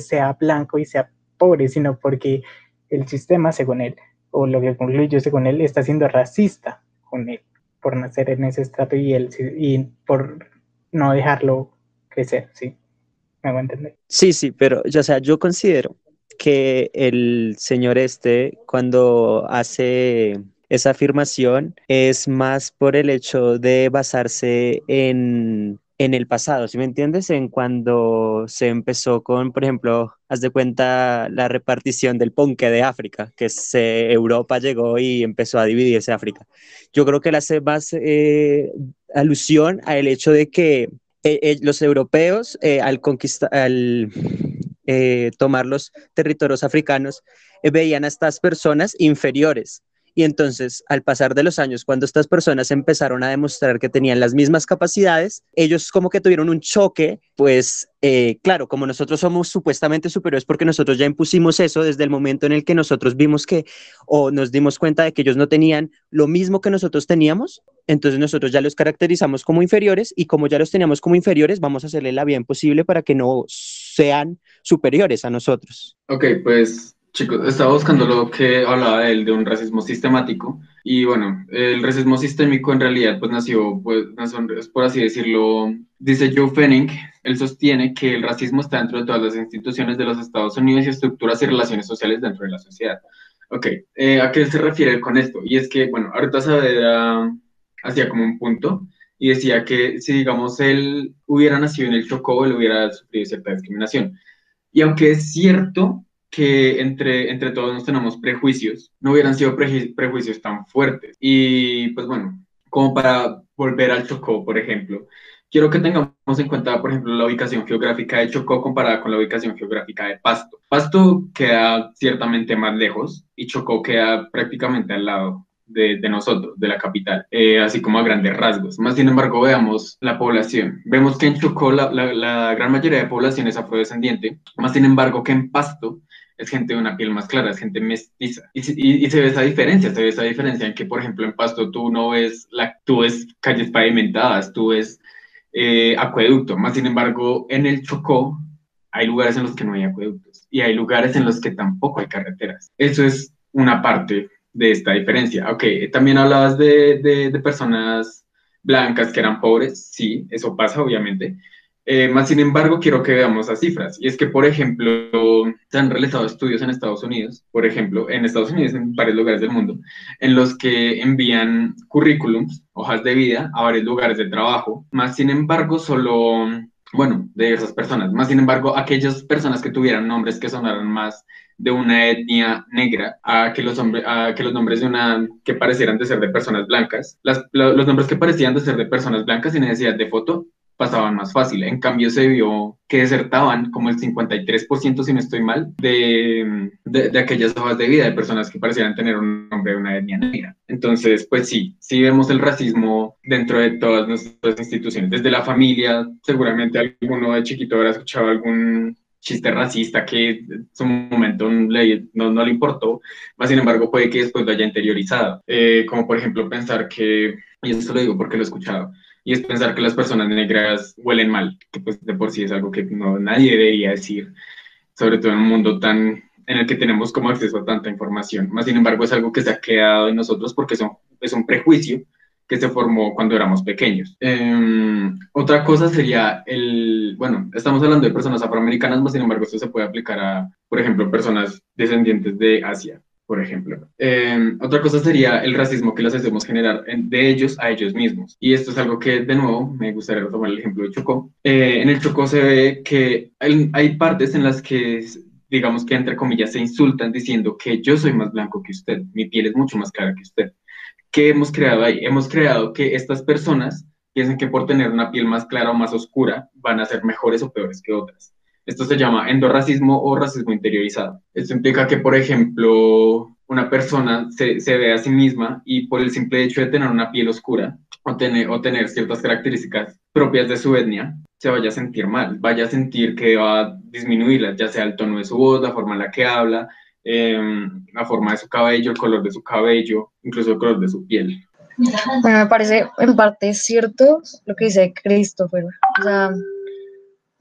Speaker 7: sea blanco y sea pobre, sino porque el sistema, según él, o lo que concluyo según él, está siendo racista con él por nacer en ese estrato y, él, y por no dejarlo crecer, ¿sí? ¿Me a entender?
Speaker 9: Sí, sí, pero o sea, yo considero que el señor este, cuando hace esa afirmación, es más por el hecho de basarse en, en el pasado, ¿sí me entiendes? En cuando se empezó con, por ejemplo, haz de cuenta la repartición del ponque de África, que se, Europa llegó y empezó a dividirse África. Yo creo que le hace más eh, alusión al hecho de que eh, eh, los europeos, eh, al, conquistar, al tomar los territorios africanos, veían a estas personas inferiores y entonces, al pasar de los años, cuando estas personas empezaron a demostrar que tenían las mismas capacidades, ellos como que tuvieron un choque, pues eh, claro, como nosotros somos supuestamente superiores porque nosotros ya impusimos eso desde el momento en el que nosotros vimos que o nos dimos cuenta de que ellos no tenían lo mismo que nosotros teníamos, entonces nosotros ya los caracterizamos como inferiores y como ya los teníamos como inferiores, vamos a hacerle la bien posible para que no sean superiores a nosotros.
Speaker 4: Ok, pues Chicos, estaba buscando lo que hablaba él de un racismo sistemático y bueno, el racismo sistémico en realidad pues nació, pues, por así decirlo, dice Joe Fenning, él sostiene que el racismo está dentro de todas las instituciones de los Estados Unidos y estructuras y relaciones sociales dentro de la sociedad. Ok, eh, ¿a qué se refiere con esto? Y es que, bueno, ahorita Saavedra hacía como un punto y decía que si, digamos, él hubiera nacido en el Chocó, él hubiera sufrido cierta discriminación. Y aunque es cierto que entre, entre todos nos tenemos prejuicios, no hubieran sido prejuicios tan fuertes. Y pues bueno, como para volver al Chocó, por ejemplo, quiero que tengamos en cuenta, por ejemplo, la ubicación geográfica de Chocó comparada con la ubicación geográfica de Pasto. Pasto queda ciertamente más lejos y Chocó queda prácticamente al lado. De, de nosotros, de la capital, eh, así como a grandes rasgos. Más sin embargo, veamos la población. Vemos que en Chocó la, la, la gran mayoría de población es afrodescendiente, más sin embargo que en Pasto es gente de una piel más clara, es gente mestiza. Y, se ve esa diferencia, se ve esa diferencia en que, por ejemplo, en Pasto tú no ves, la, tú ves calles pavimentadas, tú ves eh, acueducto, más sin embargo, en el Chocó hay lugares en los que no hay acueductos y hay lugares en los que tampoco hay carreteras. Eso es una parte de esta diferencia. Ok, también hablabas de, de, de personas blancas que eran pobres, sí, eso pasa obviamente, eh, más sin embargo, quiero que veamos las cifras. Y es que, por ejemplo, se han realizado estudios en Estados Unidos, por ejemplo, en Estados Unidos, en varios lugares del mundo, en los que envían currículums, hojas de vida, a varios lugares de trabajo. Más sin embargo, solo, bueno, de esas personas. Más sin embargo, aquellas personas que tuvieran nombres que sonaran más de una etnia negra a que los, hombres, a que los nombres de una que parecieran de ser de personas blancas, las, los nombres que parecían de ser de personas blancas sin necesidad de foto pasaban más fácil. En cambio, se vio que desertaban como el 53%, si no estoy mal, de, de, aquellas hojas de vida de personas que parecieran tener un nombre de una etnia negra. Entonces, pues sí, sí vemos el racismo dentro de todas nuestras instituciones, desde la familia, seguramente alguno de chiquito habrá escuchado algún chiste racista que en su momento no, no, le importó, más sin embargo puede que después lo haya interiorizado, eh, como por ejemplo pensar que, y esto lo digo porque lo he escuchado, y es pensar que las personas negras huelen mal, que pues de por sí es algo que no, nadie debería decir, sobre todo en un mundo tan en el que tenemos como acceso a tanta información. Más sin embargo, es algo que se ha quedado en nosotros porque son, es un prejuicio que se formó cuando éramos pequeños. Em, otra cosa sería el, bueno, estamos hablando de personas afroamericanas, más sin embargo, esto se puede aplicar a, por ejemplo, personas descendientes de Asia por ejemplo. Em, otra cosa sería el racismo que les hacemos generar de ellos a ellos mismos. Y esto es algo que, de nuevo, me gustaría tomar el ejemplo de Chocó. Eh, en el Chocó se ve que hay, hay partes en las que digamos que entre comillas se insultan diciendo que yo soy más blanco que usted, mi piel es mucho más clara que usted. ¿Qué hemos creado ahí? Hemos creado que estas personas piensen que por tener una piel más clara o más oscura van a ser mejores o peores que otras. Esto se llama endorracismo o racismo interiorizado. Esto implica que, por ejemplo, una persona se, se, ve a sí misma y por el simple hecho de tener una piel oscura o tener, o tener ciertas características propias de su etnia, se vaya a sentir mal, vaya a sentir que va a disminuirla, ya sea el tono de su voz, la forma en la que habla, em, la forma de su cabello, el color de su cabello, incluso el color de su piel.
Speaker 6: Bueno, me parece en parte cierto lo que dice Christopher. O sea,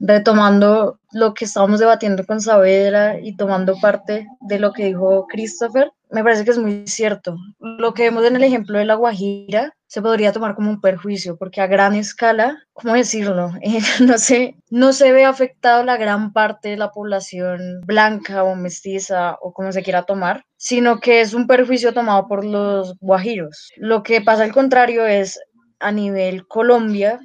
Speaker 6: retomando lo que estábamos debatiendo con Saavedra y tomando parte de lo que dijo Christopher, me parece que es muy cierto. Lo que vemos en el ejemplo de la Guajira se podría tomar como un perjuicio, porque a gran escala, ¿cómo decirlo? no, sé, no se ve afectado la gran parte de la población blanca o mestiza o como se quiera tomar, sino que es un perjuicio tomado por los guajiros. Lo que pasa al contrario es a nivel Colombia,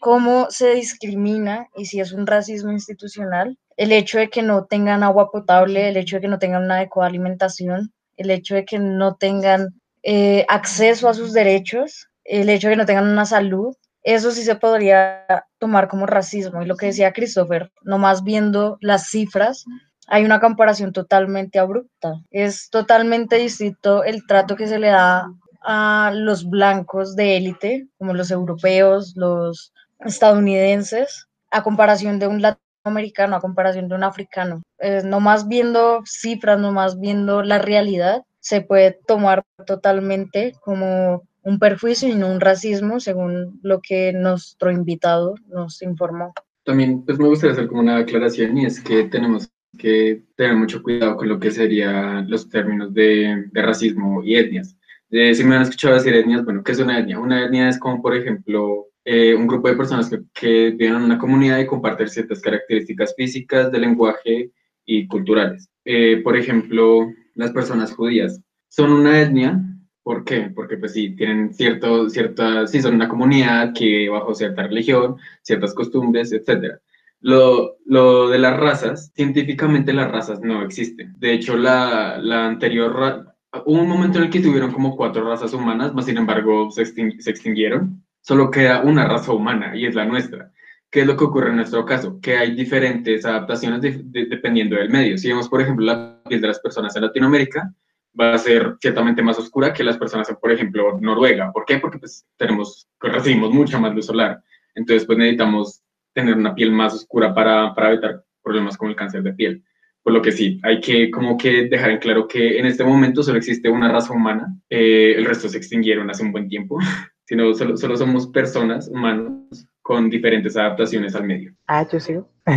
Speaker 6: cómo se discrimina y si es un racismo institucional, el hecho de que no tengan agua potable, el hecho de que no tengan una adecuada alimentación, el hecho de que no tengan eh, acceso a sus derechos, el hecho de que no tengan una salud, eso sí se podría tomar como racismo. Y lo que decía Christopher, nomás viendo las cifras, hay una comparación totalmente abrupta. Es totalmente distinto el trato que se le da a los blancos de élite, como los europeos, los estadounidenses a comparación de un latinoamericano, a comparación de un africano. Eh, no más viendo cifras, no más viendo la realidad, se puede tomar totalmente como un perjuicio y no un racismo, según lo que nuestro invitado nos informó.
Speaker 4: También pues me gustaría hacer como una aclaración y es que tenemos que tener mucho cuidado con lo que serían los términos de, de racismo y etnias. Eh, si me han escuchado decir etnias, bueno, ¿qué es una etnia? Una etnia es como, por ejemplo, eh, un grupo de personas que, que, viven en una comunidad y comparten ciertas características físicas, de lenguaje y culturales. Eh, por ejemplo, las personas judías son una etnia. ¿Por qué? Porque pues sí, tienen cierto, cierta, sí, son una comunidad que bajo cierta religión, ciertas costumbres, etc. Lo, lo, de las razas, científicamente las razas no existen. De hecho, la, la anterior, hubo un momento en el que tuvieron como cuatro razas humanas, más sin embargo se, se extinguieron solo queda una raza humana y es la nuestra. ¿Qué es lo que ocurre en nuestro caso? Que hay diferentes adaptaciones dependiendo del medio. Si vemos, por ejemplo, la piel de las personas en Latinoamérica, va a ser ciertamente más oscura que las personas en, por ejemplo, Noruega. ¿Por qué? Porque pues, tenemos, recibimos mucha más luz solar. Entonces, pues necesitamos tener una piel más oscura para, para evitar problemas como el cáncer de piel. Por lo que sí, hay que como que dejar en claro que en este momento solo existe una raza humana, eh, el resto se extinguieron hace un buen tiempo. sino solo, solo somos personas, humanos, con diferentes adaptaciones al medio.
Speaker 7: Ah, yo sigo.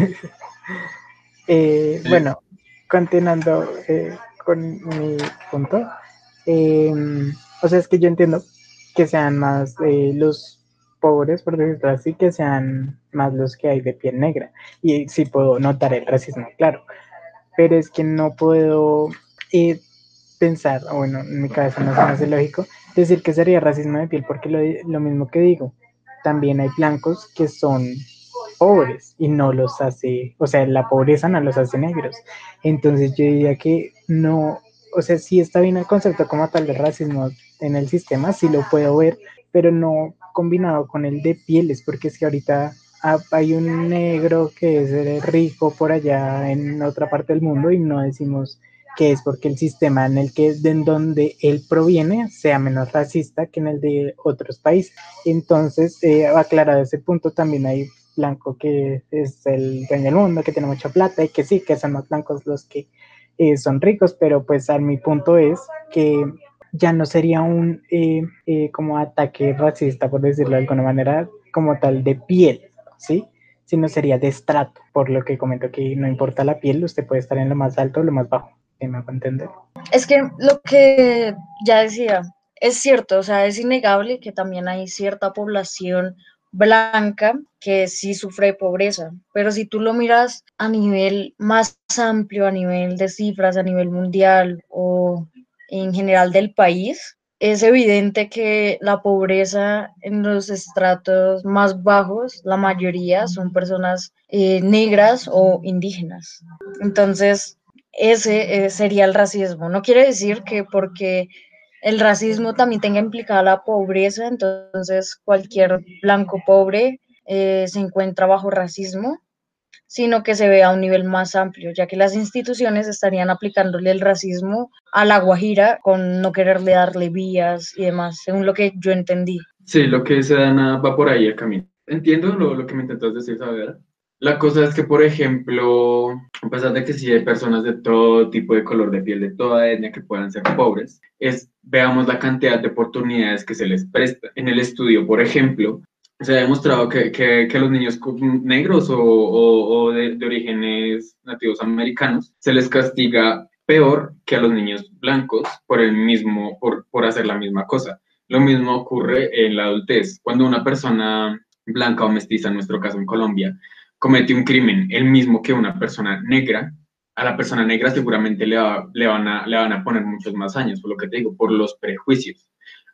Speaker 7: Eh, bueno, continuando eh, con mi punto. em, o sea, es que yo entiendo que sean más eh, los pobres, por decirlo así, que sean más los que hay de piel negra. Y sí puedo notar el racismo, claro. Pero es que no puedo eh, pensar, o bueno, en mi cabeza no se me hace lógico, decir que sería racismo de piel, porque lo, lo mismo que digo, también hay blancos que son pobres y no los hace, o sea, la pobreza no los hace negros. Entonces yo diría que no, o sea, sí está bien el concepto como tal de racismo en el sistema, sí lo puedo ver, pero no combinado con el de pieles, porque es que ahorita ha- hay un negro que es rico por allá en otra parte del mundo y no decimos que es porque el sistema en el que de en donde él proviene sea menos racista que en el de otros países. Entonces, eh, aclarado ese punto, también hay blanco que es el dueño del mundo, que tiene mucha plata y que sí, que son más blancos los que eh, son ricos, pero pues a mi punto es que ya no sería un eh, como ataque racista, por decirlo de alguna manera, como tal de piel, ¿sí? Sino sería de estrato, por lo que comento que no importa la piel, usted puede estar en lo más alto o lo más bajo,
Speaker 6: Es que lo que ya decía, es cierto, o sea, es innegable que también hay cierta población blanca que sí sufre pobreza, pero si tú lo miras a nivel más amplio, a nivel de cifras, a nivel mundial o en general del país, es evidente que la pobreza en los estratos más bajos, la mayoría son personas eh, negras o indígenas. Entonces, ese eh, sería el racismo. No quiere decir que porque el racismo también tenga implicada la pobreza, entonces cualquier blanco pobre eh, se encuentra bajo racismo, sino que se ve a un nivel más amplio, ya que las instituciones estarían aplicándole el racismo a la Guajira con no quererle darle vías y demás, según lo que yo entendí.
Speaker 4: Sí, lo que se da va por ahí el camino. Entiendo lo, lo que me intentas decir, saber. La cosa es que, por ejemplo, a pesar de que sí hay personas de todo tipo de color de piel, de toda etnia que puedan ser pobres, es, veamos la cantidad de oportunidades que se les presta. En el estudio, por ejemplo, se ha demostrado que, que, los niños negros o, o, o de, de orígenes nativos americanos se les castiga peor que a los niños blancos por el mismo, por, por hacer la misma cosa. Lo mismo ocurre en la adultez. Cuando una persona blanca o mestiza, en nuestro caso en Colombia, comete un crimen, el mismo que una persona negra, a la persona negra seguramente le, va, le, van a, le van a poner muchos más años, por lo que te digo, por los prejuicios.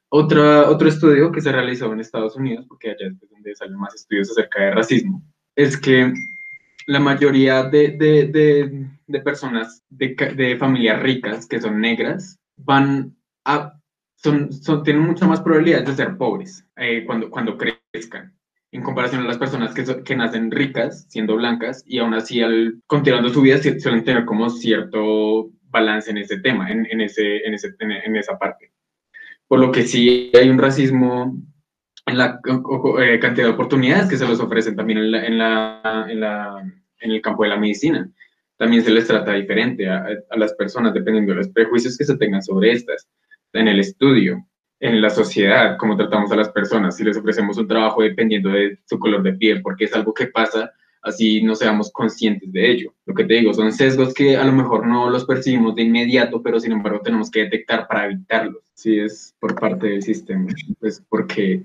Speaker 4: Otra, otro estudio que se realizó en Estados Unidos, porque allá es donde salen más estudios acerca de racismo, es que la mayoría de, de, de, personas de, de, familias ricas que son negras van a, son, son, tienen mucha más probabilidad de ser pobres eh, cuando, cuando crezcan en comparación a las personas que, que, nacen ricas, siendo blancas, y aún así, al, continuando su vida, suelen tener como cierto balance en ese tema, en, en, ese, en, ese, en esa parte. Por lo que sí hay un racismo en la eh, cantidad de oportunidades que se les ofrecen también en, la, en, la, en, la, en el campo de la medicina. También se les trata diferente a, a las personas dependiendo de los prejuicios que se tengan sobre estas en el estudio en la sociedad, cómo tratamos a las personas, si les ofrecemos un trabajo dependiendo de su color de piel, porque es algo que pasa, así no seamos conscientes de ello. Lo que te digo, son sesgos que a lo mejor no los percibimos de inmediato, pero sin embargo tenemos que detectar para evitarlos. Si es por parte del sistema, pues porque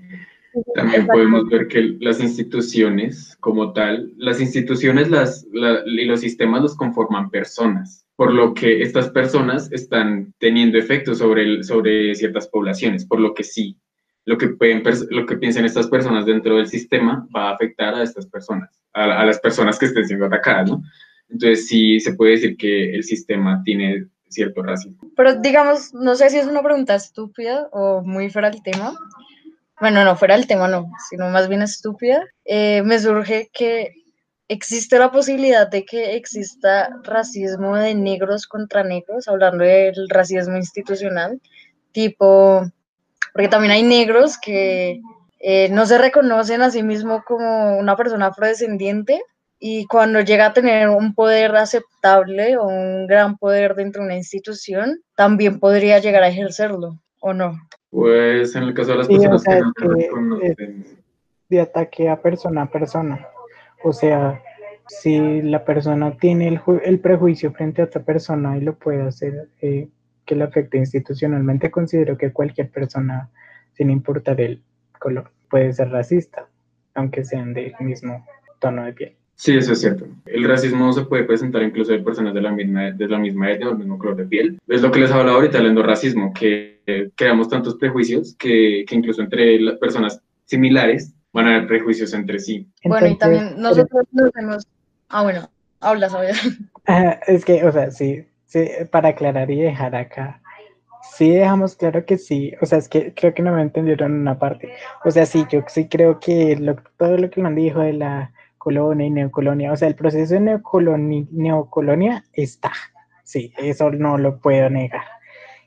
Speaker 4: también podemos ver que las instituciones como tal, las instituciones las, la, y los sistemas los conforman personas por lo que estas personas están teniendo efectos sobre, el, sobre ciertas poblaciones, por lo que sí, lo que, pueden, lo que piensen estas personas dentro del sistema va a afectar a estas personas, a, a, las personas que estén siendo atacadas, ¿no? Entonces sí se puede decir que el sistema tiene cierto racismo.
Speaker 6: Pero digamos, no sé si es una pregunta estúpida o muy fuera del tema. Bueno, no, fuera del tema no, sino más bien estúpida. Eh, me surge que ¿Existe la posibilidad de que exista racismo de negros contra negros, hablando del racismo institucional? Tipo, porque también hay negros que eh, no se reconocen a sí mismos como una persona afrodescendiente y cuando llega a tener un poder aceptable o un gran poder dentro de una institución, también podría llegar a ejercerlo, ¿o no?
Speaker 4: Pues en el caso de las personas
Speaker 7: sí, o sea,
Speaker 4: que no
Speaker 7: que de ataque a persona a persona. O sea, si la persona tiene el prejuicio frente a otra persona y lo puede hacer eh, que le afecte institucionalmente, considero que cualquier persona, sin importar el color, puede ser racista, aunque sean del mismo tono de piel.
Speaker 4: Sí, eso es cierto. El racismo se puede presentar incluso de personas de la misma, de la misma etnia o del mismo color de piel. Es lo que les hablaba ahorita, el endorracismo, que eh, creamos tantos prejuicios que, que incluso entre las personas similares van a haber prejuicios entre sí.
Speaker 6: Bueno, y también nosotros nos hemos... Ah, bueno, habla, Saber.
Speaker 7: Ajá, Es que, o sea, sí, sí, para aclarar y dejar acá, sí dejamos claro que sí, o sea, es que creo que no me entendieron una parte. O sea, sí, yo sí creo que lo- todo lo que me dijo de la colonia y neocolonia, o sea, el proceso de neocoloni- neocolonia está, sí, eso no lo puedo negar.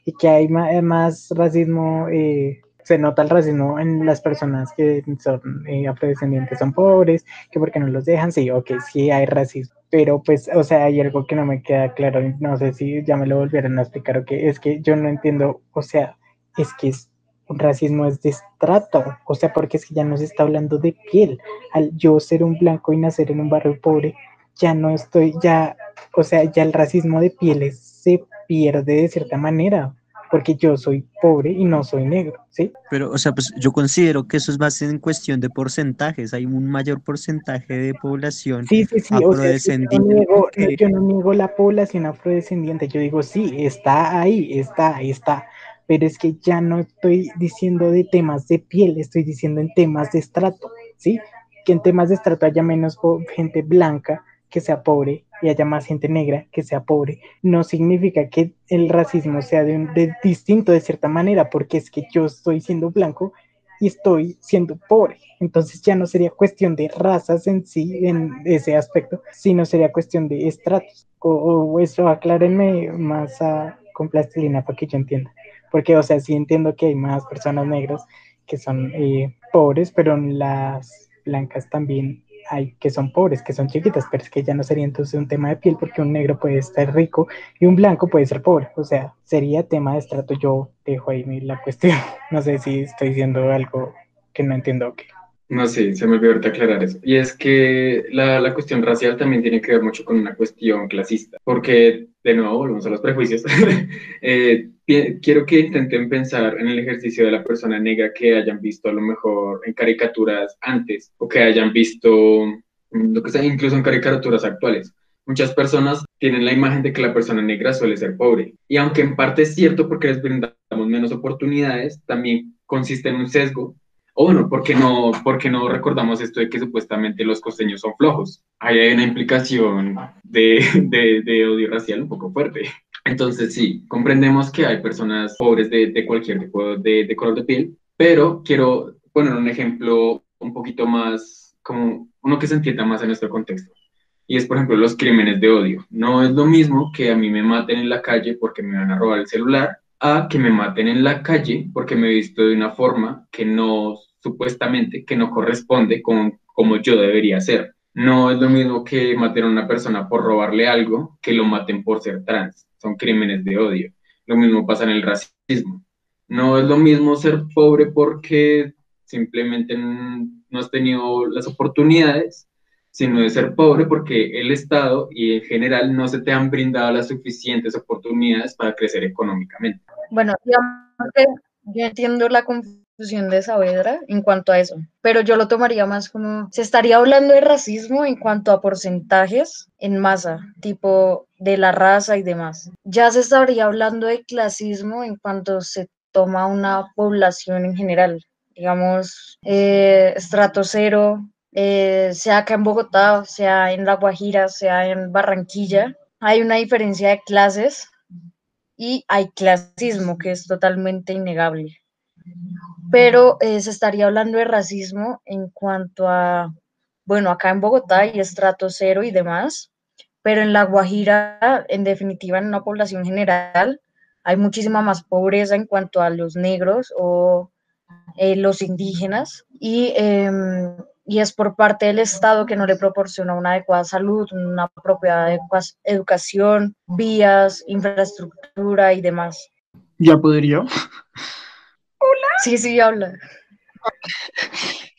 Speaker 7: Y que hay ma- eh, más racismo, eh, se nota el racismo en las personas que son eh, afrodescendientes, son pobres, que porque no los dejan, sí, ok, sí hay racismo, pero pues, o sea, hay algo que no me queda claro, no sé si ya me lo volvieron a explicar o qué, es que yo no entiendo, o sea, es que es, racismo es de estrato, o sea, porque es que ya no se está hablando de piel, al yo ser un blanco y nacer en un barrio pobre, ya no estoy, ya, o sea, ya el racismo de pieles se pierde de cierta manera, porque yo soy pobre y no soy negro, ¿sí?
Speaker 9: Pero, o sea, pues yo considero que eso es más en cuestión de porcentajes. Hay un mayor porcentaje de población
Speaker 7: Sí, sí, sí, o sea, es que yo, no
Speaker 9: afrodescendiente
Speaker 7: niego,
Speaker 9: que-
Speaker 7: yo no niego la población afrodescendiente, yo digo, sí, está ahí, está, está, pero es que ya no estoy diciendo de temas de piel, estoy diciendo en temas de estrato, ¿sí? Que en temas de estrato haya menos gente blanca que sea pobre y haya más gente negra que sea pobre, no significa que el racismo sea de, un- de distinto de cierta manera, porque es que yo estoy siendo blanco y estoy siendo pobre. Entonces ya no sería cuestión de razas en sí, en ese aspecto, sino sería cuestión de estratos. O, eso aclárenme más con plastilina para que yo entienda. Porque, o sea, sí entiendo que hay más personas negras que son eh, pobres, pero las blancas también hay que son pobres, que son chiquitas, pero es que ya no sería entonces un tema de piel porque un negro puede estar rico y un blanco puede ser pobre. O sea, sería tema de estrato. Yo dejo ahí la cuestión. No sé si estoy diciendo algo que no entiendo o qué.
Speaker 4: No sé, se me olvidó ahorita aclarar eso. Y es que la, la cuestión racial también tiene que ver mucho con una cuestión clasista, porque de nuevo volvemos a los prejuicios. Eh, quiero que intenten pensar en el ejercicio de la persona negra que hayan visto a lo mejor en caricaturas antes o que hayan visto mm, lo que sea, incluso en caricaturas actuales. Muchas personas tienen la imagen de que la persona negra suele ser pobre. Y aunque en parte es cierto porque les brindamos menos oportunidades, también consiste en un sesgo o bueno, porque no, porque no recordamos esto de que supuestamente los costeños son flojos? Ahí hay una implicación de, de, de odio racial un poco fuerte. Entonces sí, comprendemos que hay personas pobres de, cualquier tipo de, de color de piel, pero quiero poner un ejemplo un poquito más, como uno que se entienda más en nuestro contexto. Y es, por ejemplo, los crímenes de odio. No es lo mismo que a mí me maten en la calle porque me van a robar el celular, a que me maten en la calle porque me he visto de una forma que no, supuestamente, que no corresponde con como yo debería ser. No es lo mismo que maten a una persona por robarle algo que lo maten por ser trans. Son crímenes de odio. Lo mismo pasa en el racismo. No es lo mismo ser pobre porque simplemente no has tenido las oportunidades, sino de ser pobre porque el Estado y en general no se te han brindado las suficientes oportunidades para crecer económicamente.
Speaker 6: Bueno, yo entiendo la confusión de Saavedra en cuanto a eso, pero yo lo tomaría más como, se estaría hablando de racismo en cuanto a porcentajes en masa, tipo de la raza y demás. Ya se estaría hablando de clasismo en cuanto se toma una población en general, digamos, eh, estrato cero, eh, sea acá en Bogotá, sea en La Guajira, sea en Barranquilla. Hay una diferencia de clases y hay clasismo, que es totalmente innegable. Pero eh, se estaría hablando de racismo en cuanto a, bueno, acá en Bogotá hay estrato cero y demás, pero en La Guajira, en definitiva, en una población general, hay muchísima más pobreza en cuanto a los negros o eh, los indígenas y, eh, y, es por parte del Estado que no le proporciona una adecuada salud, una propia educación, vías, infraestructura y demás.
Speaker 8: ¿Ya podría?
Speaker 6: Sí, sí, habla.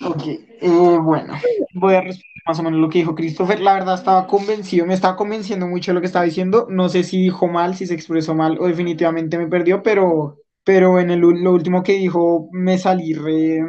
Speaker 8: Ok, eh, bueno, voy a responder más o menos lo que dijo Christopher. La verdad estaba convencido, me estaba convenciendo mucho de lo que estaba diciendo. No sé si dijo mal, si se expresó mal o definitivamente me perdió, pero, pero en el, lo último que dijo me salí re...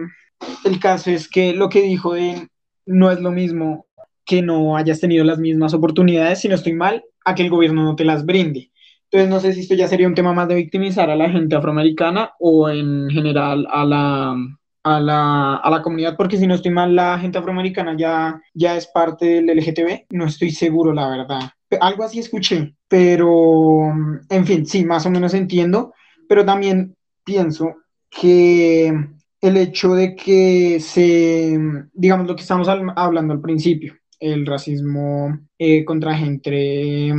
Speaker 8: El caso es que lo que dijo de no es lo mismo que no hayas tenido las mismas oportunidades, si no estoy mal, a que el gobierno no te las brinde. Entonces no sé si esto ya sería un tema más de victimizar a la gente afroamericana o en general a la, a la, a la comunidad, porque si no estoy mal, la gente afroamericana ya, ya es parte del LGTB, no estoy seguro, la verdad. Algo así escuché, pero en fin, sí, más o menos entiendo, pero también pienso que el hecho de que se, digamos lo que estamos hablando al principio, el racismo eh, contra gente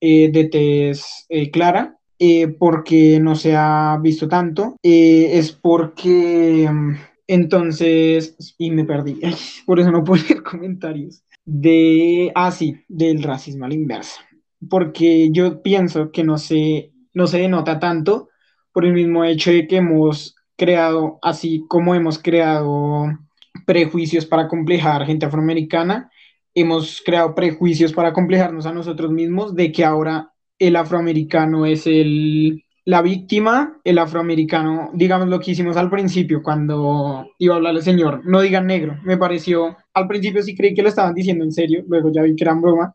Speaker 8: eh, de tez eh, clara, eh, porque no se ha visto tanto, es porque mm, entonces, y me perdí, por eso no puedo leer comentarios, de, ah, sí, del racismo a la inversa, porque yo pienso que no se, no se denota tanto por el mismo hecho de que hemos creado, así como hemos creado prejuicios para complejar gente afroamericana, hemos creado prejuicios para complejarnos a nosotros mismos de que ahora el afroamericano es el, la víctima, el afroamericano, digamos lo que hicimos al principio cuando iba a hablar el señor, no digan negro, me pareció, al principio sí creí que lo estaban diciendo en serio, luego ya vi que eran broma,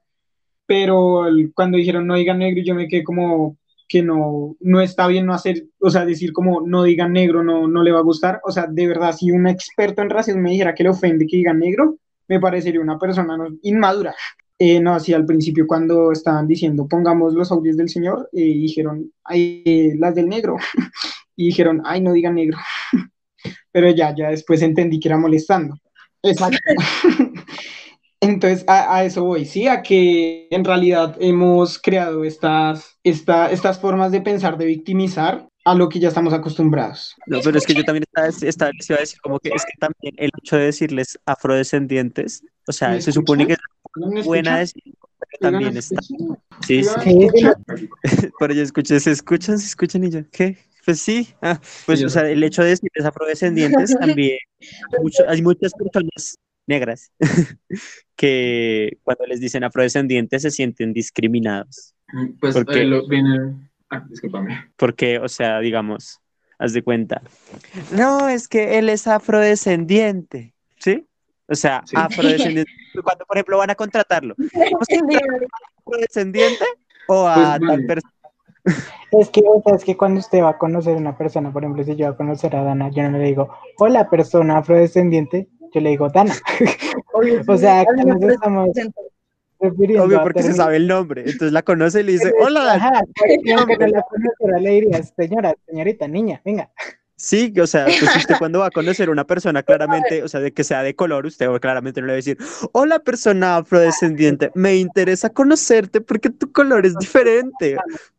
Speaker 8: pero cuando dijeron no digan negro yo me quedé como que no, no está bien no hacer, o sea, decir como no digan negro, no, no le va a gustar, o sea, de verdad, si un experto en racismo me dijera que le ofende que digan negro, me parecería una persona inmadura. Eh, no, así al principio cuando estaban diciendo pongamos los audios del señor, eh, dijeron, ay, eh, las del negro, y dijeron, ay, no digan negro. Pero ya, ya después entendí que era molestando. Exacto. Entonces, a, eso voy, sí, a que en realidad hemos creado estas, esta, estas formas de pensar, de victimizar a lo que ya estamos acostumbrados.
Speaker 9: No, pero es que yo también estaba, estaba, iba a decir como que es que también el hecho de decirles afrodescendientes, o sea, se supone que es buena decir, también está. Sí, sí. Por ello escuché, se escuchan, se escuchan y yo, ¿qué? Pues sí, ah, pues o sea, el hecho de decirles afrodescendientes también, hay muchas personas negras que cuando les dicen afrodescendientes se sienten discriminados.
Speaker 4: Pues porque, lo viene... Ah, discúlpame.
Speaker 9: Porque, o sea, digamos, haz de cuenta. No, es que él es afrodescendiente, ¿sí? O sea, afrodescendiente. Cuando, por ejemplo, van a contratarlo. ¿Afrodescendiente o a pues, tal persona?
Speaker 7: Es que, o sea, es que cuando usted va a conocer a una persona, por ejemplo, si yo voy a conocer a Dana, yo no le digo, hola persona afrodescendiente, yo le digo Dana. o sea, que nos estamos
Speaker 9: Obvio, porque se sabe el nombre. Entonces la conoce y le dice, hola. Ajá,
Speaker 7: no la conoce, le diría, señora, señorita, niña, venga.
Speaker 9: Sí, o sea, pues usted cuando va a conocer a una persona claramente, o sea, de que sea de color, usted claramente no le va a decir, hola persona afrodescendiente, me interesa conocerte porque tu color es diferente.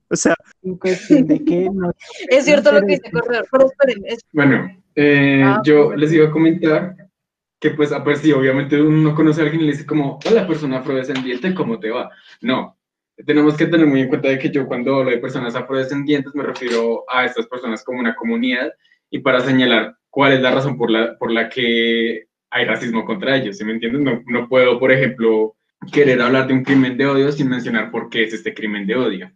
Speaker 9: O sea,
Speaker 7: de que no
Speaker 6: es cierto lo que dice Corredor, pero esperen.
Speaker 4: Bueno, eh, ah, yo les iba a comentar que pues, a ver, si obviamente uno conoce a alguien y le dice como, hola persona afrodescendiente, ¿cómo te va? No, tenemos que tener muy en cuenta de que yo cuando hablo de personas afrodescendientes me refiero a estas personas como una comunidad y para señalar cuál es la razón por la, por la que hay racismo contra ellos, ¿sí me entiendes? No, no puedo, por ejemplo, querer hablar de un crimen de odio sin mencionar por qué es este crimen de odio.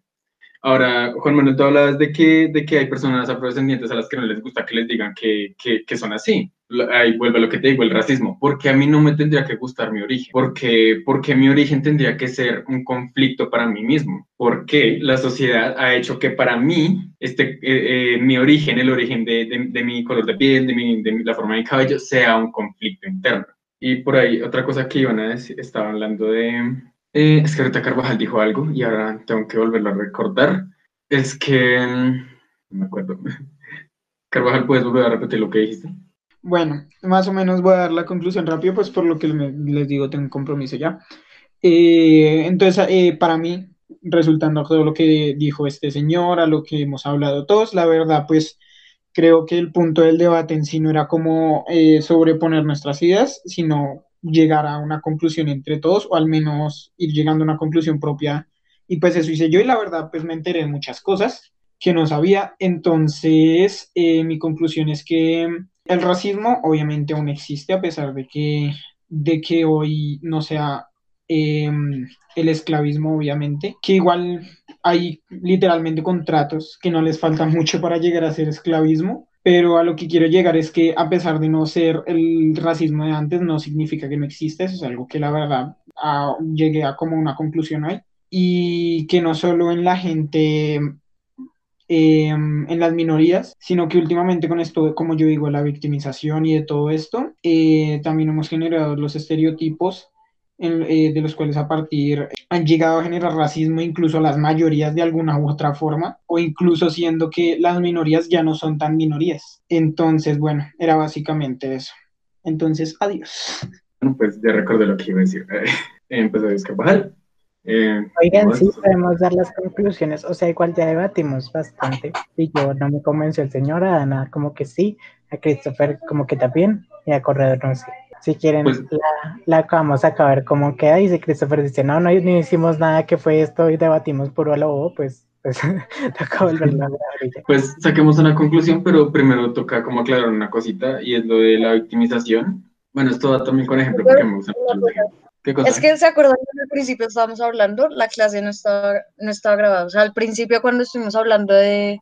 Speaker 4: Ahora, Juan Manuel, tú hablabas de que, de que hay personas afrodescendientes a las que no les gusta que les digan que, que, que son así. Ahí vuelve lo que te digo, el racismo. Porque a mí no me tendría que gustar mi origen. Porque, porque mi origen tendría que ser un conflicto para mí mismo. Porque la sociedad ha hecho que para mí, este, eh, eh, mi origen, el origen de, de, de, mi color de piel, de, mi, de la forma de mi cabello, sea un conflicto interno. Y por ahí, otra cosa que iban a decir, estaba hablando de, eh, es que ahorita Carvajal dijo algo y ahora tengo que volverlo a recordar. Es que. No me acuerdo. Carvajal, ¿puedes volver a repetir lo que dijiste?
Speaker 8: Bueno, más o menos voy a dar la conclusión rápido, pues por lo que les digo, tengo un compromiso ya. Eh, entonces, eh, para mí, resultando todo lo que dijo este señor, a lo que hemos hablado todos, la verdad, pues creo que el punto del debate en sí no era como sobreponer nuestras ideas, sino llegar a una conclusión entre todos o al menos ir llegando a una conclusión propia. Y pues eso hice yo y la verdad pues me enteré de muchas cosas que no sabía. Entonces eh, mi conclusión es que El racismo obviamente aún existe a pesar de que, de que hoy no sea em, el esclavismo, obviamente, que igual hay literalmente contratos que no les falta mucho para llegar a ser esclavismo, pero a lo que quiero llegar es que a pesar de no ser el racismo de antes, no significa que no exista, eso es algo que la verdad ah, llegué a como una conclusión hoy, y que no solo en la gente Em, en las minorías, sino que últimamente con esto, como yo digo, la victimización y de todo esto, eh, también hemos generado los estereotipos eh, de los cuales a partir han llegado a generar racismo incluso las mayorías de alguna u otra forma, o incluso siendo que las minorías ya no son tan minorías. Entonces, bueno, era básicamente eso. Entonces, adiós.
Speaker 4: Bueno, pues ya recuerdo lo que iba a decir. Empezó a escapar.
Speaker 7: Eh, Oigan, sí, podemos dar las conclusiones. O sea, igual ya debatimos bastante. Y yo no me convenció el señor, a Ana como que sí, a Christopher como que también, y a Corredor no sé. Si quieren, pues la, la, acabamos a acabar como queda. Dice Christopher, dice, no, no, ni hicimos nada que fue esto y debatimos por lo pues pues toca volver a
Speaker 4: Pues saquemos una conclusión, pero primero toca como aclarar una cosita y es lo de la victimización. Bueno, esto va también con ejemplo porque me gusta mucho
Speaker 6: es que se acuerdan que al principio estábamos hablando, la clase no estaba, no estaba grabada. O sea, al principio cuando estuvimos hablando de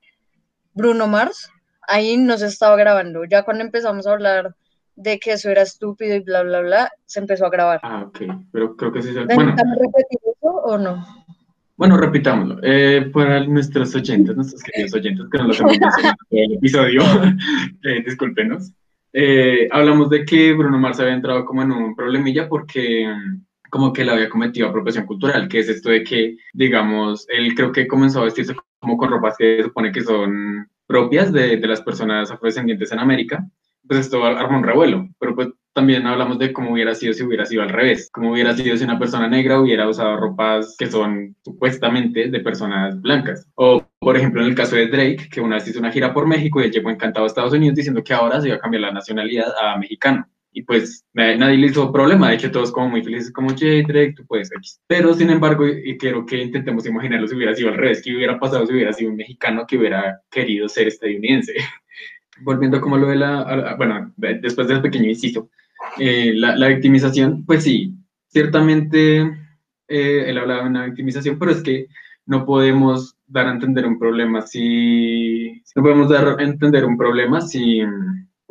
Speaker 6: Bruno Mars, ahí no se estaba grabando. Ya cuando empezamos a hablar de que eso era estúpido y bla, bla, bla, se empezó a grabar.
Speaker 4: Ah, ok. Pero creo que sí se...
Speaker 6: Bueno, repetir eso o no?
Speaker 4: Bueno, repitámoslo. Eh, para nuestros oyentes, nuestros queridos oyentes, que no los hemos en el episodio, eh, discúlpenos. Eh, hablamos de que Bruno Mars había entrado como en un problemilla porque mm, como que le había cometido apropiación cultural, que es esto de que, digamos, él creo que comenzó a vestirse como con ropas que se supone que son propias de, de las personas afrodescendientes en América, pues esto armó un revuelo, pero pues también hablamos de cómo hubiera sido si hubiera sido al revés, cómo hubiera sido si una persona negra hubiera usado ropas que son supuestamente de personas blancas. O, por ejemplo, en el caso de Drake, que una vez hizo una gira por México y él llegó encantado a Estados Unidos diciendo que ahora se iba a cambiar la nacionalidad a mexicano. Y pues nadie le hizo problema, de hecho todos como muy felices, como, Jay Drake, tú puedes X. Pero sin embargo, y quiero que intentemos imaginarlo si hubiera sido al revés, que hubiera pasado si hubiera sido un mexicano que hubiera querido ser estadounidense. Volviendo como lo de la, bueno, después del pequeño inciso, eh, la, victimización, pues sí, ciertamente eh, él hablaba de una victimización, pero es que no podemos dar a entender un problema si no podemos dar a entender un problema si,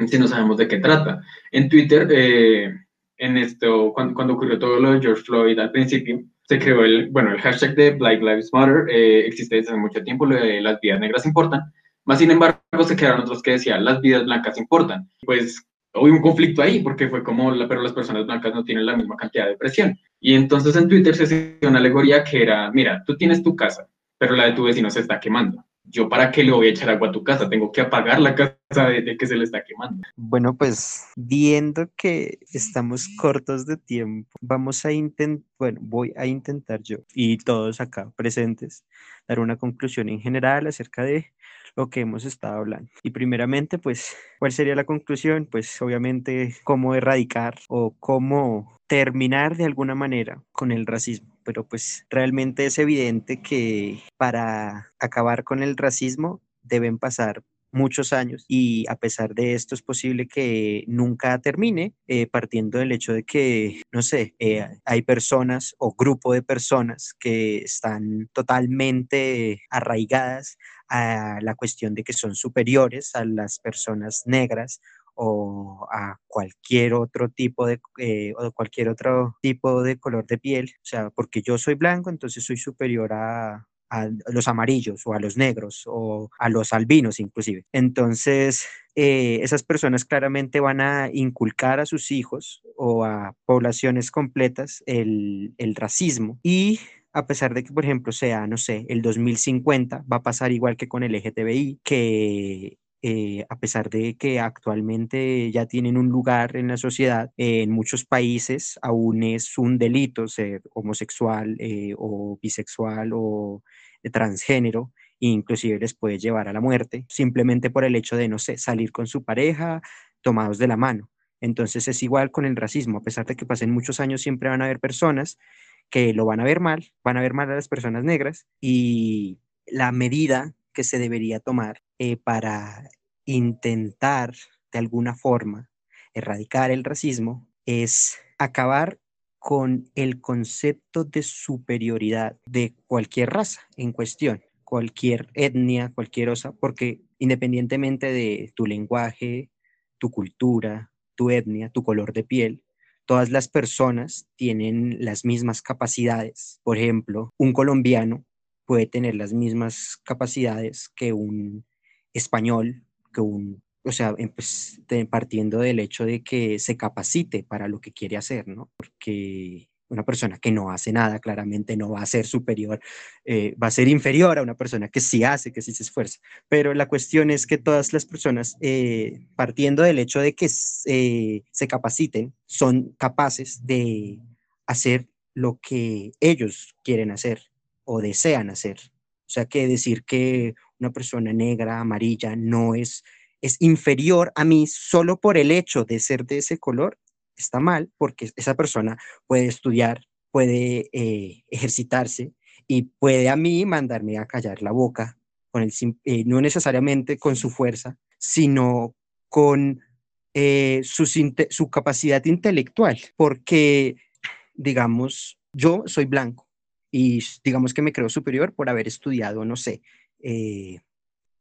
Speaker 4: si no sabemos de qué trata. En Twitter, eh, en esto, cuando, ocurrió todo lo de George Floyd al principio, se creó el, bueno, el hashtag de Black Lives Matter, existe desde hace mucho tiempo, lo las vidas negras importan, más sin embargo se quedaron otros que decían las vidas blancas importan. Pues hubo un conflicto ahí, porque fue como, la, pero las personas blancas no tienen la misma cantidad de presión. Y entonces en Twitter se hizo una alegoría que era, mira, tú tienes tu casa, pero la de tu vecino se está quemando. Yo para qué le voy a echar agua a tu casa, tengo que apagar la casa de, que se le está quemando.
Speaker 9: Bueno, pues viendo que estamos cortos de tiempo, vamos a intentar, bueno, voy a intentar yo y todos acá presentes dar una conclusión en general acerca de lo que hemos estado hablando. Y primeramente, pues, ¿cuál sería la conclusión? Pues obviamente cómo erradicar o cómo terminar de alguna manera con el racismo. Pero pues realmente es evidente que para acabar con el racismo deben pasar muchos años y a pesar de esto es posible que nunca termine eh, partiendo del hecho de que, no sé, eh, hay personas o grupo de personas que están totalmente arraigadas a la cuestión de que son superiores a las personas negras o a cualquier otro tipo de eh, o cualquier otro tipo de color de piel, o sea, porque yo soy blanco, entonces soy superior a, a los amarillos o a los negros o a los albinos inclusive. Entonces, eh, esas personas claramente van a inculcar a sus hijos o a poblaciones completas el, el racismo y a pesar de que, por ejemplo, sea, no sé, el 2050, va a pasar igual que con el LGTBI, que eh, a pesar de que actualmente ya tienen un lugar en la sociedad, en muchos países aún es un delito ser homosexual eh, o bisexual o transgénero, inclusive les puede llevar a la muerte, simplemente por el hecho de, no sé, salir con su pareja tomados de la mano. Entonces es igual con el racismo, a pesar de que pasen muchos años, siempre van a haber personas que lo van a ver mal, van a ver mal a las personas negras y la medida que se debería tomar eh, para intentar de alguna forma, erradicar el racismo es acabar con el concepto de superioridad de cualquier raza en cuestión, cualquier etnia, cualquier osa, porque independientemente de tu lenguaje, tu cultura, tu etnia, tu color de piel, todas las personas tienen las mismas capacidades. Por ejemplo, un colombiano puede tener las mismas capacidades que un español, que un, o sea, pues, partiendo del hecho de que se capacite para lo que quiere hacer, ¿no? Porque una persona que no hace nada claramente no va a ser superior, eh, va a ser inferior a una persona que sí hace, que sí se esfuerza. Pero la cuestión es que todas las personas, eh, partiendo del hecho de que eh, se capaciten, son capaces de hacer lo que ellos quieren hacer o desean hacer. O sea, que decir que una persona negra, amarilla, no es, es inferior a mí solo por el hecho de ser de ese color, está mal porque esa persona puede estudiar, puede eh, ejercitarse y puede a mí mandarme a callar la boca, con el, eh, no necesariamente con su fuerza, sino con eh, su, su capacidad intelectual, porque, digamos, yo soy blanco y digamos que me creo superior por haber estudiado, no sé,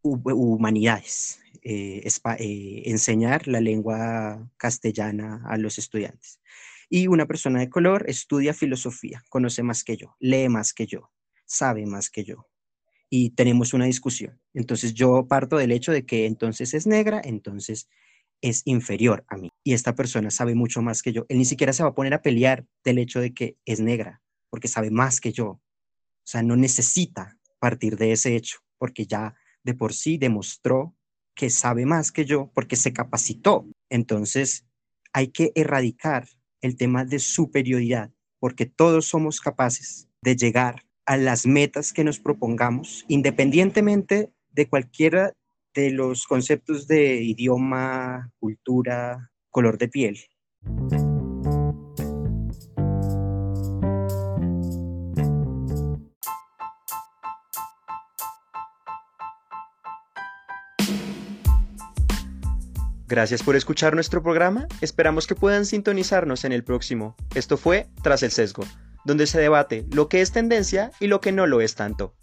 Speaker 9: humanidades, eh, eh, enseñar la lengua castellana a los estudiantes. Y una persona de color estudia filosofía, conoce más que yo, lee más que yo, sabe más que yo. Y tenemos una discusión. Entonces yo parto del hecho de que entonces es negra, entonces es inferior a mí. Y esta persona sabe mucho más que yo. Él ni siquiera se va a poner a pelear del hecho de que es negra, porque sabe más que yo. O sea, no necesita partir de ese hecho, porque ya de por sí demostró que sabe más que yo porque se capacitó. Entonces, hay que erradicar el tema de superioridad porque todos somos capaces de llegar a las metas que nos propongamos, independientemente de cualquiera de los conceptos de idioma, cultura, color de piel. Gracias por escuchar nuestro programa. Esperamos que puedan sintonizarnos en el próximo. Esto fue Tras el Sesgo, donde se debate lo que es tendencia y lo que no lo es tanto.